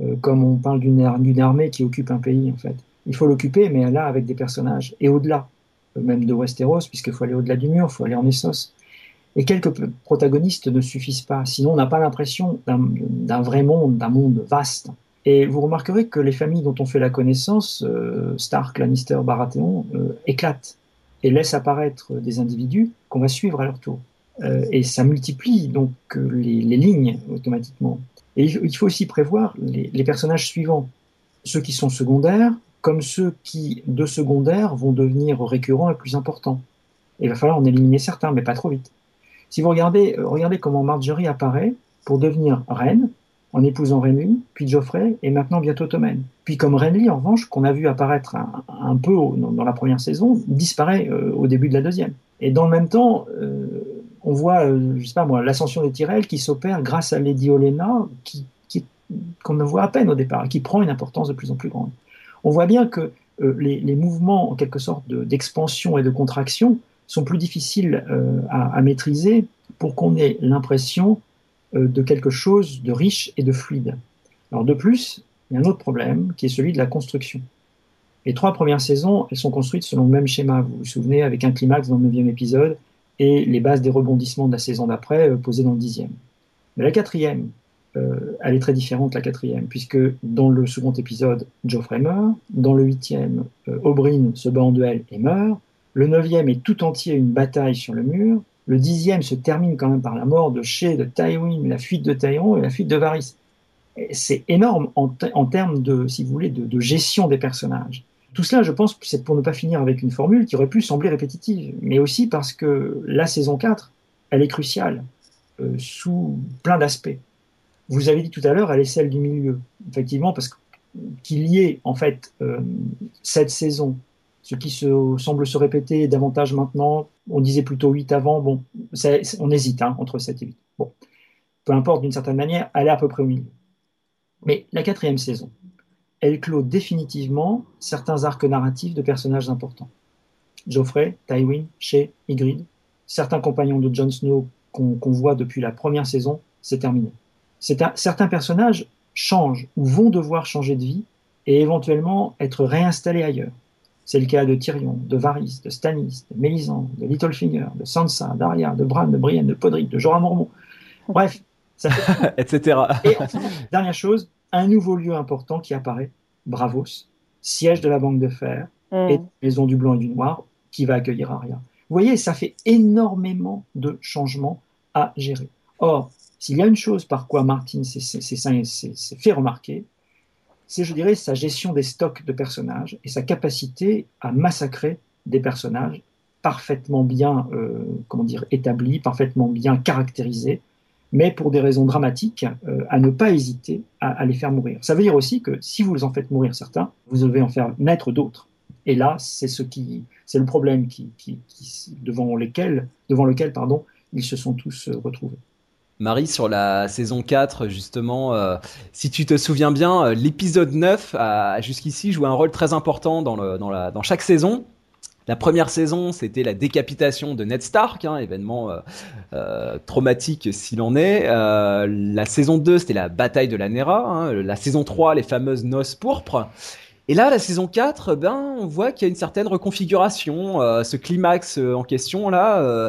Euh, comme on parle d'une armée qui occupe un pays, en fait. Il faut l'occuper, mais là, avec des personnages. Et au-delà, même de Westeros, puisqu'il faut aller au-delà du mur, il faut aller en Essos. Et quelques protagonistes ne suffisent pas. Sinon, on n'a pas l'impression d'un vrai monde, d'un monde vaste. Et vous remarquerez que les familles dont on fait la connaissance, euh, Stark, Lannister, Baratheon, euh, éclatent et laissent apparaître des individus qu'on va suivre à leur tour. Euh, et ça multiplie donc les, lignes automatiquement. Et il faut aussi prévoir les, personnages suivants, ceux qui sont secondaires, comme ceux qui, de secondaires, vont devenir récurrents et plus importants. Il va falloir en éliminer certains, mais pas trop vite. Si vous regardez, regardez comment Marjorie apparaît pour devenir reine, en épousant Renly, puis Geoffrey, et maintenant bientôt Tommen. Puis comme Renly, en revanche, qu'on a vu apparaître un, peu dans, la première saison, disparaît euh, au début de la deuxième. Et dans le même temps, euh, on voit, euh, je sais pas moi, l'ascension des Tyrell qui s'opère grâce à Lady Olenna, qui, qu'on ne voit à peine au départ, qui prend une importance de plus en plus grande. On voit bien que les, mouvements, en quelque sorte, d'expansion et de contraction sont plus difficiles à, maîtriser pour qu'on ait l'impression euh, de quelque chose de riche et de fluide. Alors de plus, il y a un autre problème qui est celui de la construction. Les trois premières saisons, elles sont construites selon le même schéma. Vous vous souvenez, avec un climax dans le neuvième épisode et les bases des rebondissements de la saison d'après euh, posées dans le dixième. Mais la quatrième, euh, elle est très différente, la quatrième, puisque dans le second épisode, Geoffrey meurt, dans le huitième, euh, se bat en duel et meurt, le neuvième est tout entier une bataille sur le mur, le dixième se termine quand même par la mort de Shea, de Tywin, la fuite de Tyron et la fuite de Varys. C'est énorme en, termes de, si vous voulez, de, gestion des personnages. Tout cela, je pense, c'est pour ne pas finir avec une formule qui aurait pu sembler répétitive, mais aussi parce que la saison 4, elle est cruciale, euh, sous plein d'aspects. Vous avez dit tout à l'heure, elle est celle du milieu. Effectivement, parce qu'il y ait, en fait, euh, cette saison ce qui se, semble se répéter davantage maintenant. On disait plutôt 8 avant, bon, on hésite hein, entre 7 et 8. Bon, peu importe, d'une certaine manière, elle est à peu près au milieu. Mais la quatrième saison, elle clôt définitivement certains arcs narratifs de personnages importants. Geoffrey, Tywin, Shae, Ygritte, certains compagnons de Jon Snow qu'on voit depuis la première saison, c'est terminé. certains personnages changent ou vont devoir changer de vie et éventuellement être réinstallés ailleurs. C'est le cas de Tyrion, de Varys, de Stannis, de Mélisande, de Littlefinger, de Sansa, d'Arya, de Bran, de Brienne, de Podrick, de Jorah Mormont. Bref, ça etc. Et enfin, dernière chose, un nouveau lieu important qui apparaît, Bravos, siège de la Banque de Fer mm. et Maison du Blanc et du Noir, qui va accueillir Arya. Vous voyez, ça fait énormément de changements à gérer. Or, s'il y a une chose par quoi Martin s'est fait remarquer, c'est, je dirais, sa gestion des stocks de personnages et sa capacité à massacrer des personnages parfaitement bien, euh, comment dire, établis, parfaitement bien caractérisés, mais pour des raisons dramatiques, euh, à ne pas hésiter à, les faire mourir. Ça veut dire aussi que si vous en faites mourir certains, vous devez en faire naître d'autres. Et là, c'est ce qui, c'est le problème qui, devant lequel, devant lequel, pardon, ils se sont tous euh, retrouvés. Marie, sur la saison 4, justement, euh, si tu te souviens bien, l'épisode 9 a jusqu'ici joué un rôle très important dans, le, dans, la, dans chaque saison. La première saison, c'était la décapitation de Ned Stark, hein, événement euh, euh, traumatique s'il en est. Euh, la saison 2, c'était la bataille de la Nera. Hein. La saison 3, les fameuses noces pourpres. Et là, la saison 4, ben, on voit qu'il y a une certaine reconfiguration. Euh, ce climax euh, en question, là, euh,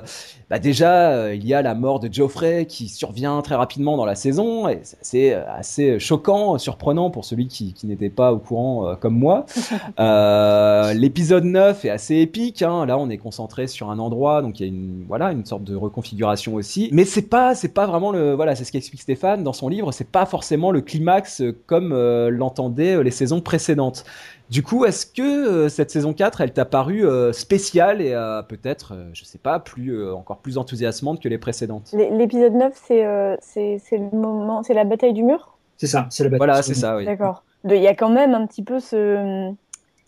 bah déjà, il y a la mort de Geoffrey qui survient très rapidement dans la saison. Et c'est assez choquant, surprenant pour celui qui, qui n'était pas au courant comme moi. L'épisode 9 est assez épique. Hein. Là, on est concentré sur un endroit, donc il y a une, voilà, une sorte de reconfiguration aussi. Mais c'est pas, c'est pas vraiment le, voilà, c'est ce qu'explique Stéphane dans son livre. C'est pas forcément le climax comme l'entendaient les saisons précédentes. Du coup, est-ce que euh, cette saison 4, elle t'a paru euh, spéciale et euh, peut-être, je sais pas, plus encore plus enthousiasmante que les précédentes? L'épisode 9, c'est c'est le moment, c'est la bataille du mur? C'est ça, c'est la bataille. Voilà, c'est ça, oui. D'accord. Il y a quand même un petit peu ce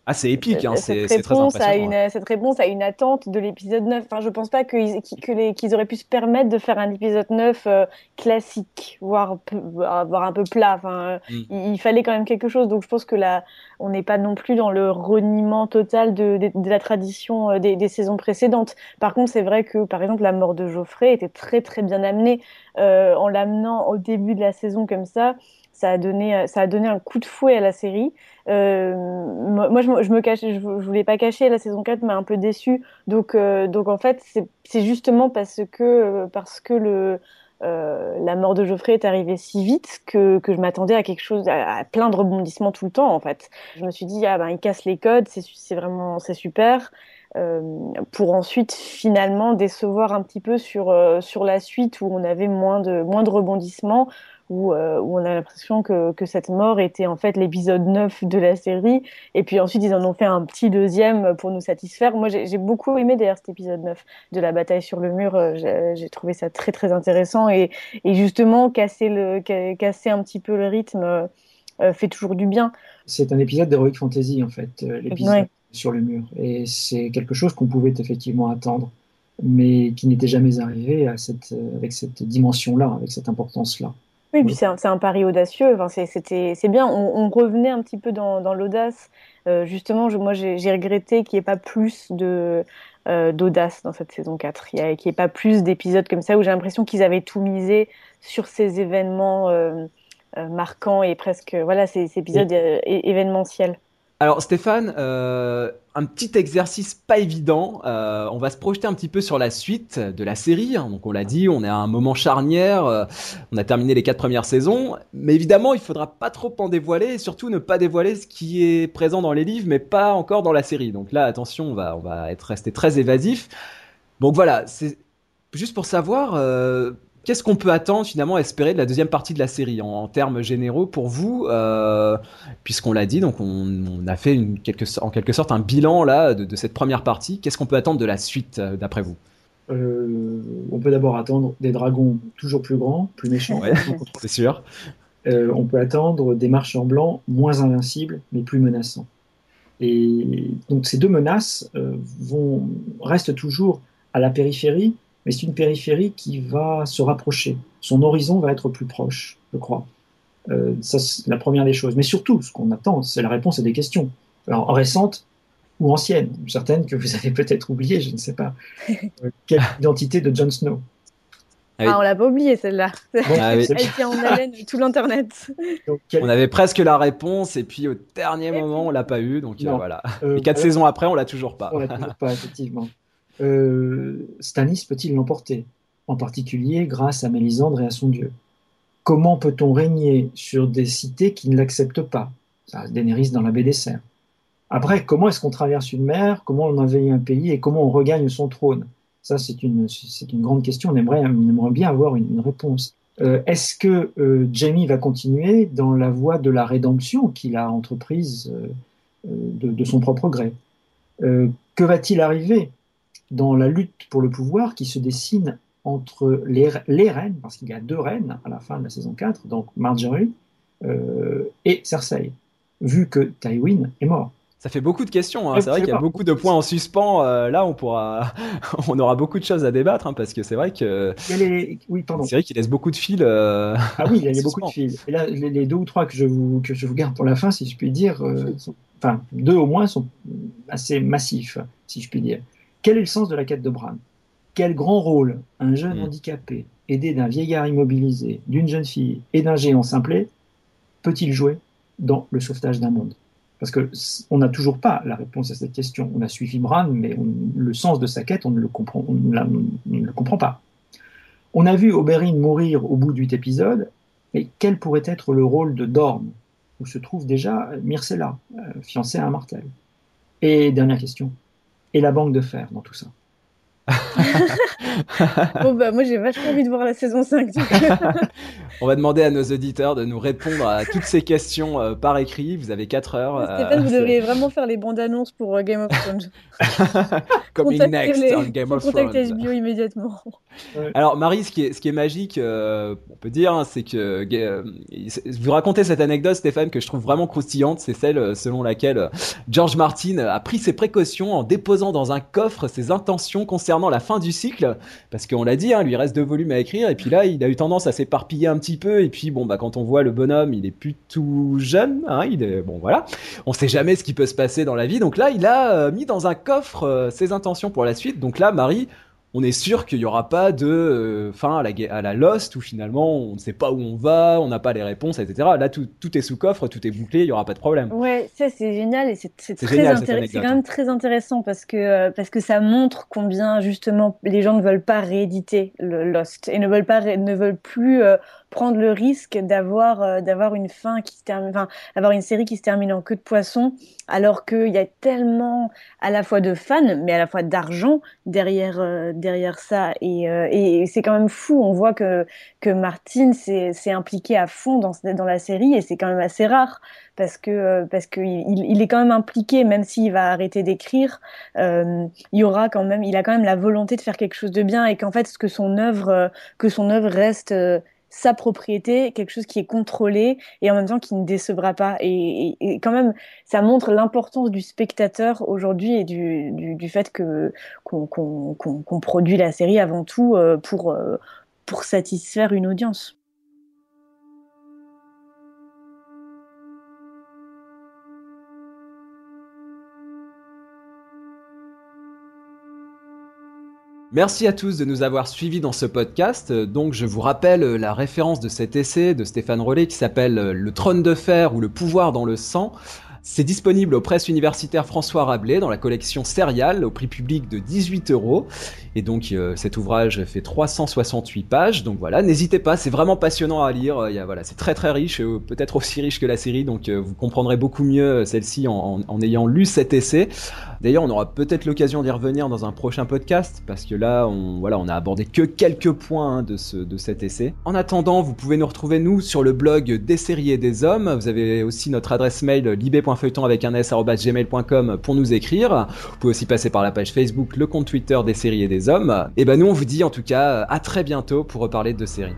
ah, c'est épique, hein, c'est très impressionnant. une, cette réponse à une attente de l'épisode 9. Enfin, je pense pas qu'ils qu'ils auraient pu se permettre de faire un épisode 9 euh, classique, voire, voire un peu plat. Enfin, mm. il, fallait quand même quelque chose. Donc, je pense que là, on n'est pas non plus dans le reniement total de, de, la tradition euh, des, des, saisons précédentes. Par contre, c'est vrai que, par exemple, la mort de Geoffrey était très, très bien amenée euh, en l'amenant au début de la saison comme ça ça a donné ça a donné un coup de fouet à la série euh, moi, je, je, me cache, je, voulais pas cacher, la saison 4 m'a un peu déçue. Donc, euh, donc en fait, c'est justement parce que, euh, parce que le, la mort de Geoffrey est arrivée si vite que, que je m'attendais à quelque chose, à, plein de rebondissements tout le temps en fait. Je me suis dit ah ben il casse les codes, c'est vraiment c'est super. Euh, pour ensuite finalement décevoir un petit peu sur sur la suite où on avait moins de moins de rebondissements où, euh, où on a l'impression que, que, cette mort était en fait l'épisode 9 de la série. Et puis ensuite, ils en ont fait un petit deuxième pour nous satisfaire. Moi, j'ai beaucoup aimé d'ailleurs cet épisode 9 de la bataille sur le mur. Euh, j'ai trouvé ça très très intéressant. Et, et justement, casser, le, casser un petit peu le rythme euh, fait toujours du bien. C'est un épisode d'Heroic Fantasy en fait, l'épisode sur le mur. Et c'est quelque chose qu'on pouvait effectivement attendre mais qui n'était jamais arrivé à cette, avec cette dimension-là, avec cette importance-là. Oui, puis c'est un, un, pari audacieux. Enfin, c'est bien. On, on, revenait un petit peu dans, dans l'audace. Euh, justement, je, moi, j'ai regretté qu'il n'y ait pas plus de euh, d'audace dans cette saison 4. Qu'il n'y ait pas plus d'épisodes comme ça où j'ai l'impression qu'ils avaient tout misé sur ces événements euh, marquants et presque voilà ces, ces épisodes événementiels. Alors Stéphane, un petit exercice pas évident. Euh, on va se projeter un petit peu sur la suite de la série. Donc on l'a dit, on est à un moment charnière. Euh, on a terminé les quatre premières saisons, mais évidemment il faudra pas trop en dévoiler et surtout ne pas dévoiler ce qui est présent dans les livres, mais pas encore dans la série. Donc là, attention, on va on va être resté très évasif. Donc voilà, c'est juste pour savoir Qu'est-ce qu'on peut attendre finalement, espérer de la deuxième partie de la série en, termes généraux pour vous, euh, puisqu'on l'a dit, donc on, a fait une, quelque, en quelque sorte un bilan là de, cette première partie. Qu'est-ce qu'on peut attendre de la suite euh, d'après vous? Euh, On peut d'abord attendre des dragons toujours plus grands, plus méchants. c'est sûr. on peut attendre des marchands blancs moins invincibles, mais plus menaçants. Et donc ces deux menaces vont restent toujours à la périphérie, mais c'est une périphérie qui va se rapprocher. Son horizon va être plus proche, je crois. Euh, ça, c'est la première des choses. Mais surtout, ce qu'on attend, c'est la réponse à des questions. Alors, récentes ou anciennes, certaines que vous avez peut-être oubliées, je ne sais pas. Euh, quelle identité de Jon Snow? Ah, ah, on l'a pas oublié celle-là. Ah Elle était en haleine tout l'internet. On avait presque la réponse et puis au dernier moment on l'a pas eu donc euh, voilà. Euh, et quatre saisons après on l'a toujours pas. On l'a toujours pas effectivement euh, Stanis peut-il l'emporter, en particulier grâce à Mélisandre et à son dieu? Comment peut-on régner sur des cités qui ne l'acceptent pas? Ça, Daenerys dans la baie des. Après, comment est-ce qu'on traverse une mer, comment on envahit un pays? Et comment on regagne son trône? Ça, c'est une, c'est une grande question. On aimerait, on aimerait bien avoir une, réponse. Euh, est-ce que euh, Jamie va continuer dans la voie de la rédemption qu'il a entreprise de, son propre gré? Que va-t-il arriver? Dans la lutte pour le pouvoir qui se dessine entre les, les reines, parce qu'il y a deux reines à la fin de la saison 4, donc Marjorie et Cersei, vu que Tywin est mort ça fait beaucoup de questions. Hein. C'est vrai qu'il y a beaucoup de points en suspens. Euh, là, on pourra, on aura beaucoup de choses à débattre hein, parce que c'est vrai que. Oui, pardon. C'est vrai qu'il laisse beaucoup de fils. Euh, ah oui, il y a beaucoup de fils. Et là, les, deux ou trois que je vous que je vous garde pour la fin, si je puis dire, euh, enfin deux au moins sont assez massifs, si je puis dire. Quel est le sens de la quête de Bran? Quel grand rôle un jeune mm. handicapé, aidé d'un vieillard immobilisé, d'une jeune fille et d'un géant simplet, peut-il jouer dans le sauvetage d'un monde? Parce que on n'a toujours pas la réponse à cette question. On a suivi Bran, mais le sens de sa quête, on ne le comprend, on ne, le comprend pas. On a vu Oberyn mourir au bout du huit épisodes, mais quel pourrait être le rôle de Dorn, où se trouve déjà Myrcella, euh, fiancée à un Martel Et dernière question, et la banque de fer dans tout ça bon, bah, moi, j'ai vachement envie de voir la saison 5. On va demander à nos auditeurs de nous répondre à toutes ces questions euh, par écrit. Vous avez 4 heures. Stéphane, vous euh, devriez vraiment faire les bandes annonces pour euh, Game of Thrones. Coming next on Game of Thrones. Contactez HBO immédiatement. Alors, Marie, ce qui est, ce qui est magique, on peut dire, hein, c'est que vous racontez cette anecdote, Stéphane, que je trouve vraiment croustillante. C'est celle selon laquelle George Martin a pris ses précautions en déposant dans un coffre ses intentions concernant la fin du cycle, parce qu'on l'a dit, hein, lui reste deux volumes à écrire, et puis là, il a eu tendance à s'éparpiller un petit peu, et puis bon, bah quand on voit le bonhomme, il est plus tout jeune, hein, il est bon, voilà, on sait jamais ce qui peut se passer dans la vie, donc là, il a euh, mis dans un coffre euh, ses intentions pour la suite, donc là, Marie on est sûr qu'il n'y aura pas de euh, fin à la, à la Lost où finalement on ne sait pas où on va, on n'a pas les réponses, etc. Là, tout, tout, est sous coffre, tout est bouclé, il n'y aura pas de problème. Ouais, ça c'est génial et c'est très intéressant. C'est quand même très intéressant parce que, euh, parce que ça montre combien justement les gens ne veulent pas rééditer le Lost et ne veulent, pas, ne veulent plus euh, prendre le risque d'avoir euh, d'avoir une fin qui se termine, avoir une série qui se termine en queue de poisson, alors qu'il y a tellement à la fois de fans, mais à la fois d'argent derrière euh, derrière ça, et, euh, et c'est quand même fou. On voit que que Martin s'est impliqué à fond dans dans la série, et c'est quand même assez rare parce que parce que il, il, est quand même impliqué, même s'il va arrêter d'écrire, il y aura quand même, il a quand même la volonté de faire quelque chose de bien et qu'en fait, que son œuvre que son œuvre reste sa propriété, quelque chose qui est contrôlé et en même temps qui ne décevra pas. Et, quand même, ça montre l'importance du spectateur aujourd'hui et du, du, fait que qu'on produit la série avant tout euh, pour, euh, pour satisfaire une audience. Merci à tous de nous avoir suivis dans ce podcast. Donc, je vous rappelle la référence de cet essai de Stéphane Rollet qui s'appelle Le trône de fer ou le pouvoir dans le sang. C'est disponible aux presses universitaires François Rabelais dans la collection Serial au prix public de 18 euros. Et donc euh, cet ouvrage fait 368 pages. Donc voilà, n'hésitez pas, c'est vraiment passionnant à lire. Y a, voilà, c'est très très riche, euh, peut-être aussi riche que la série. Donc euh, vous comprendrez beaucoup mieux celle-ci en, ayant lu cet essai. D'ailleurs, on aura peut-être l'occasion d'y revenir dans un prochain podcast parce que là, on, voilà, on a abordé que quelques points hein, de, ce, de cet essai. En attendant, vous pouvez nous retrouver nous sur le blog des séries et des hommes. Vous avez aussi notre adresse mail libé.com feuilleton avec un s gmail.com pour nous écrire. Vous pouvez aussi passer par la page Facebook, le compte Twitter des séries et des hommes. Et ben nous on vous dit en tout cas à très bientôt pour reparler de séries.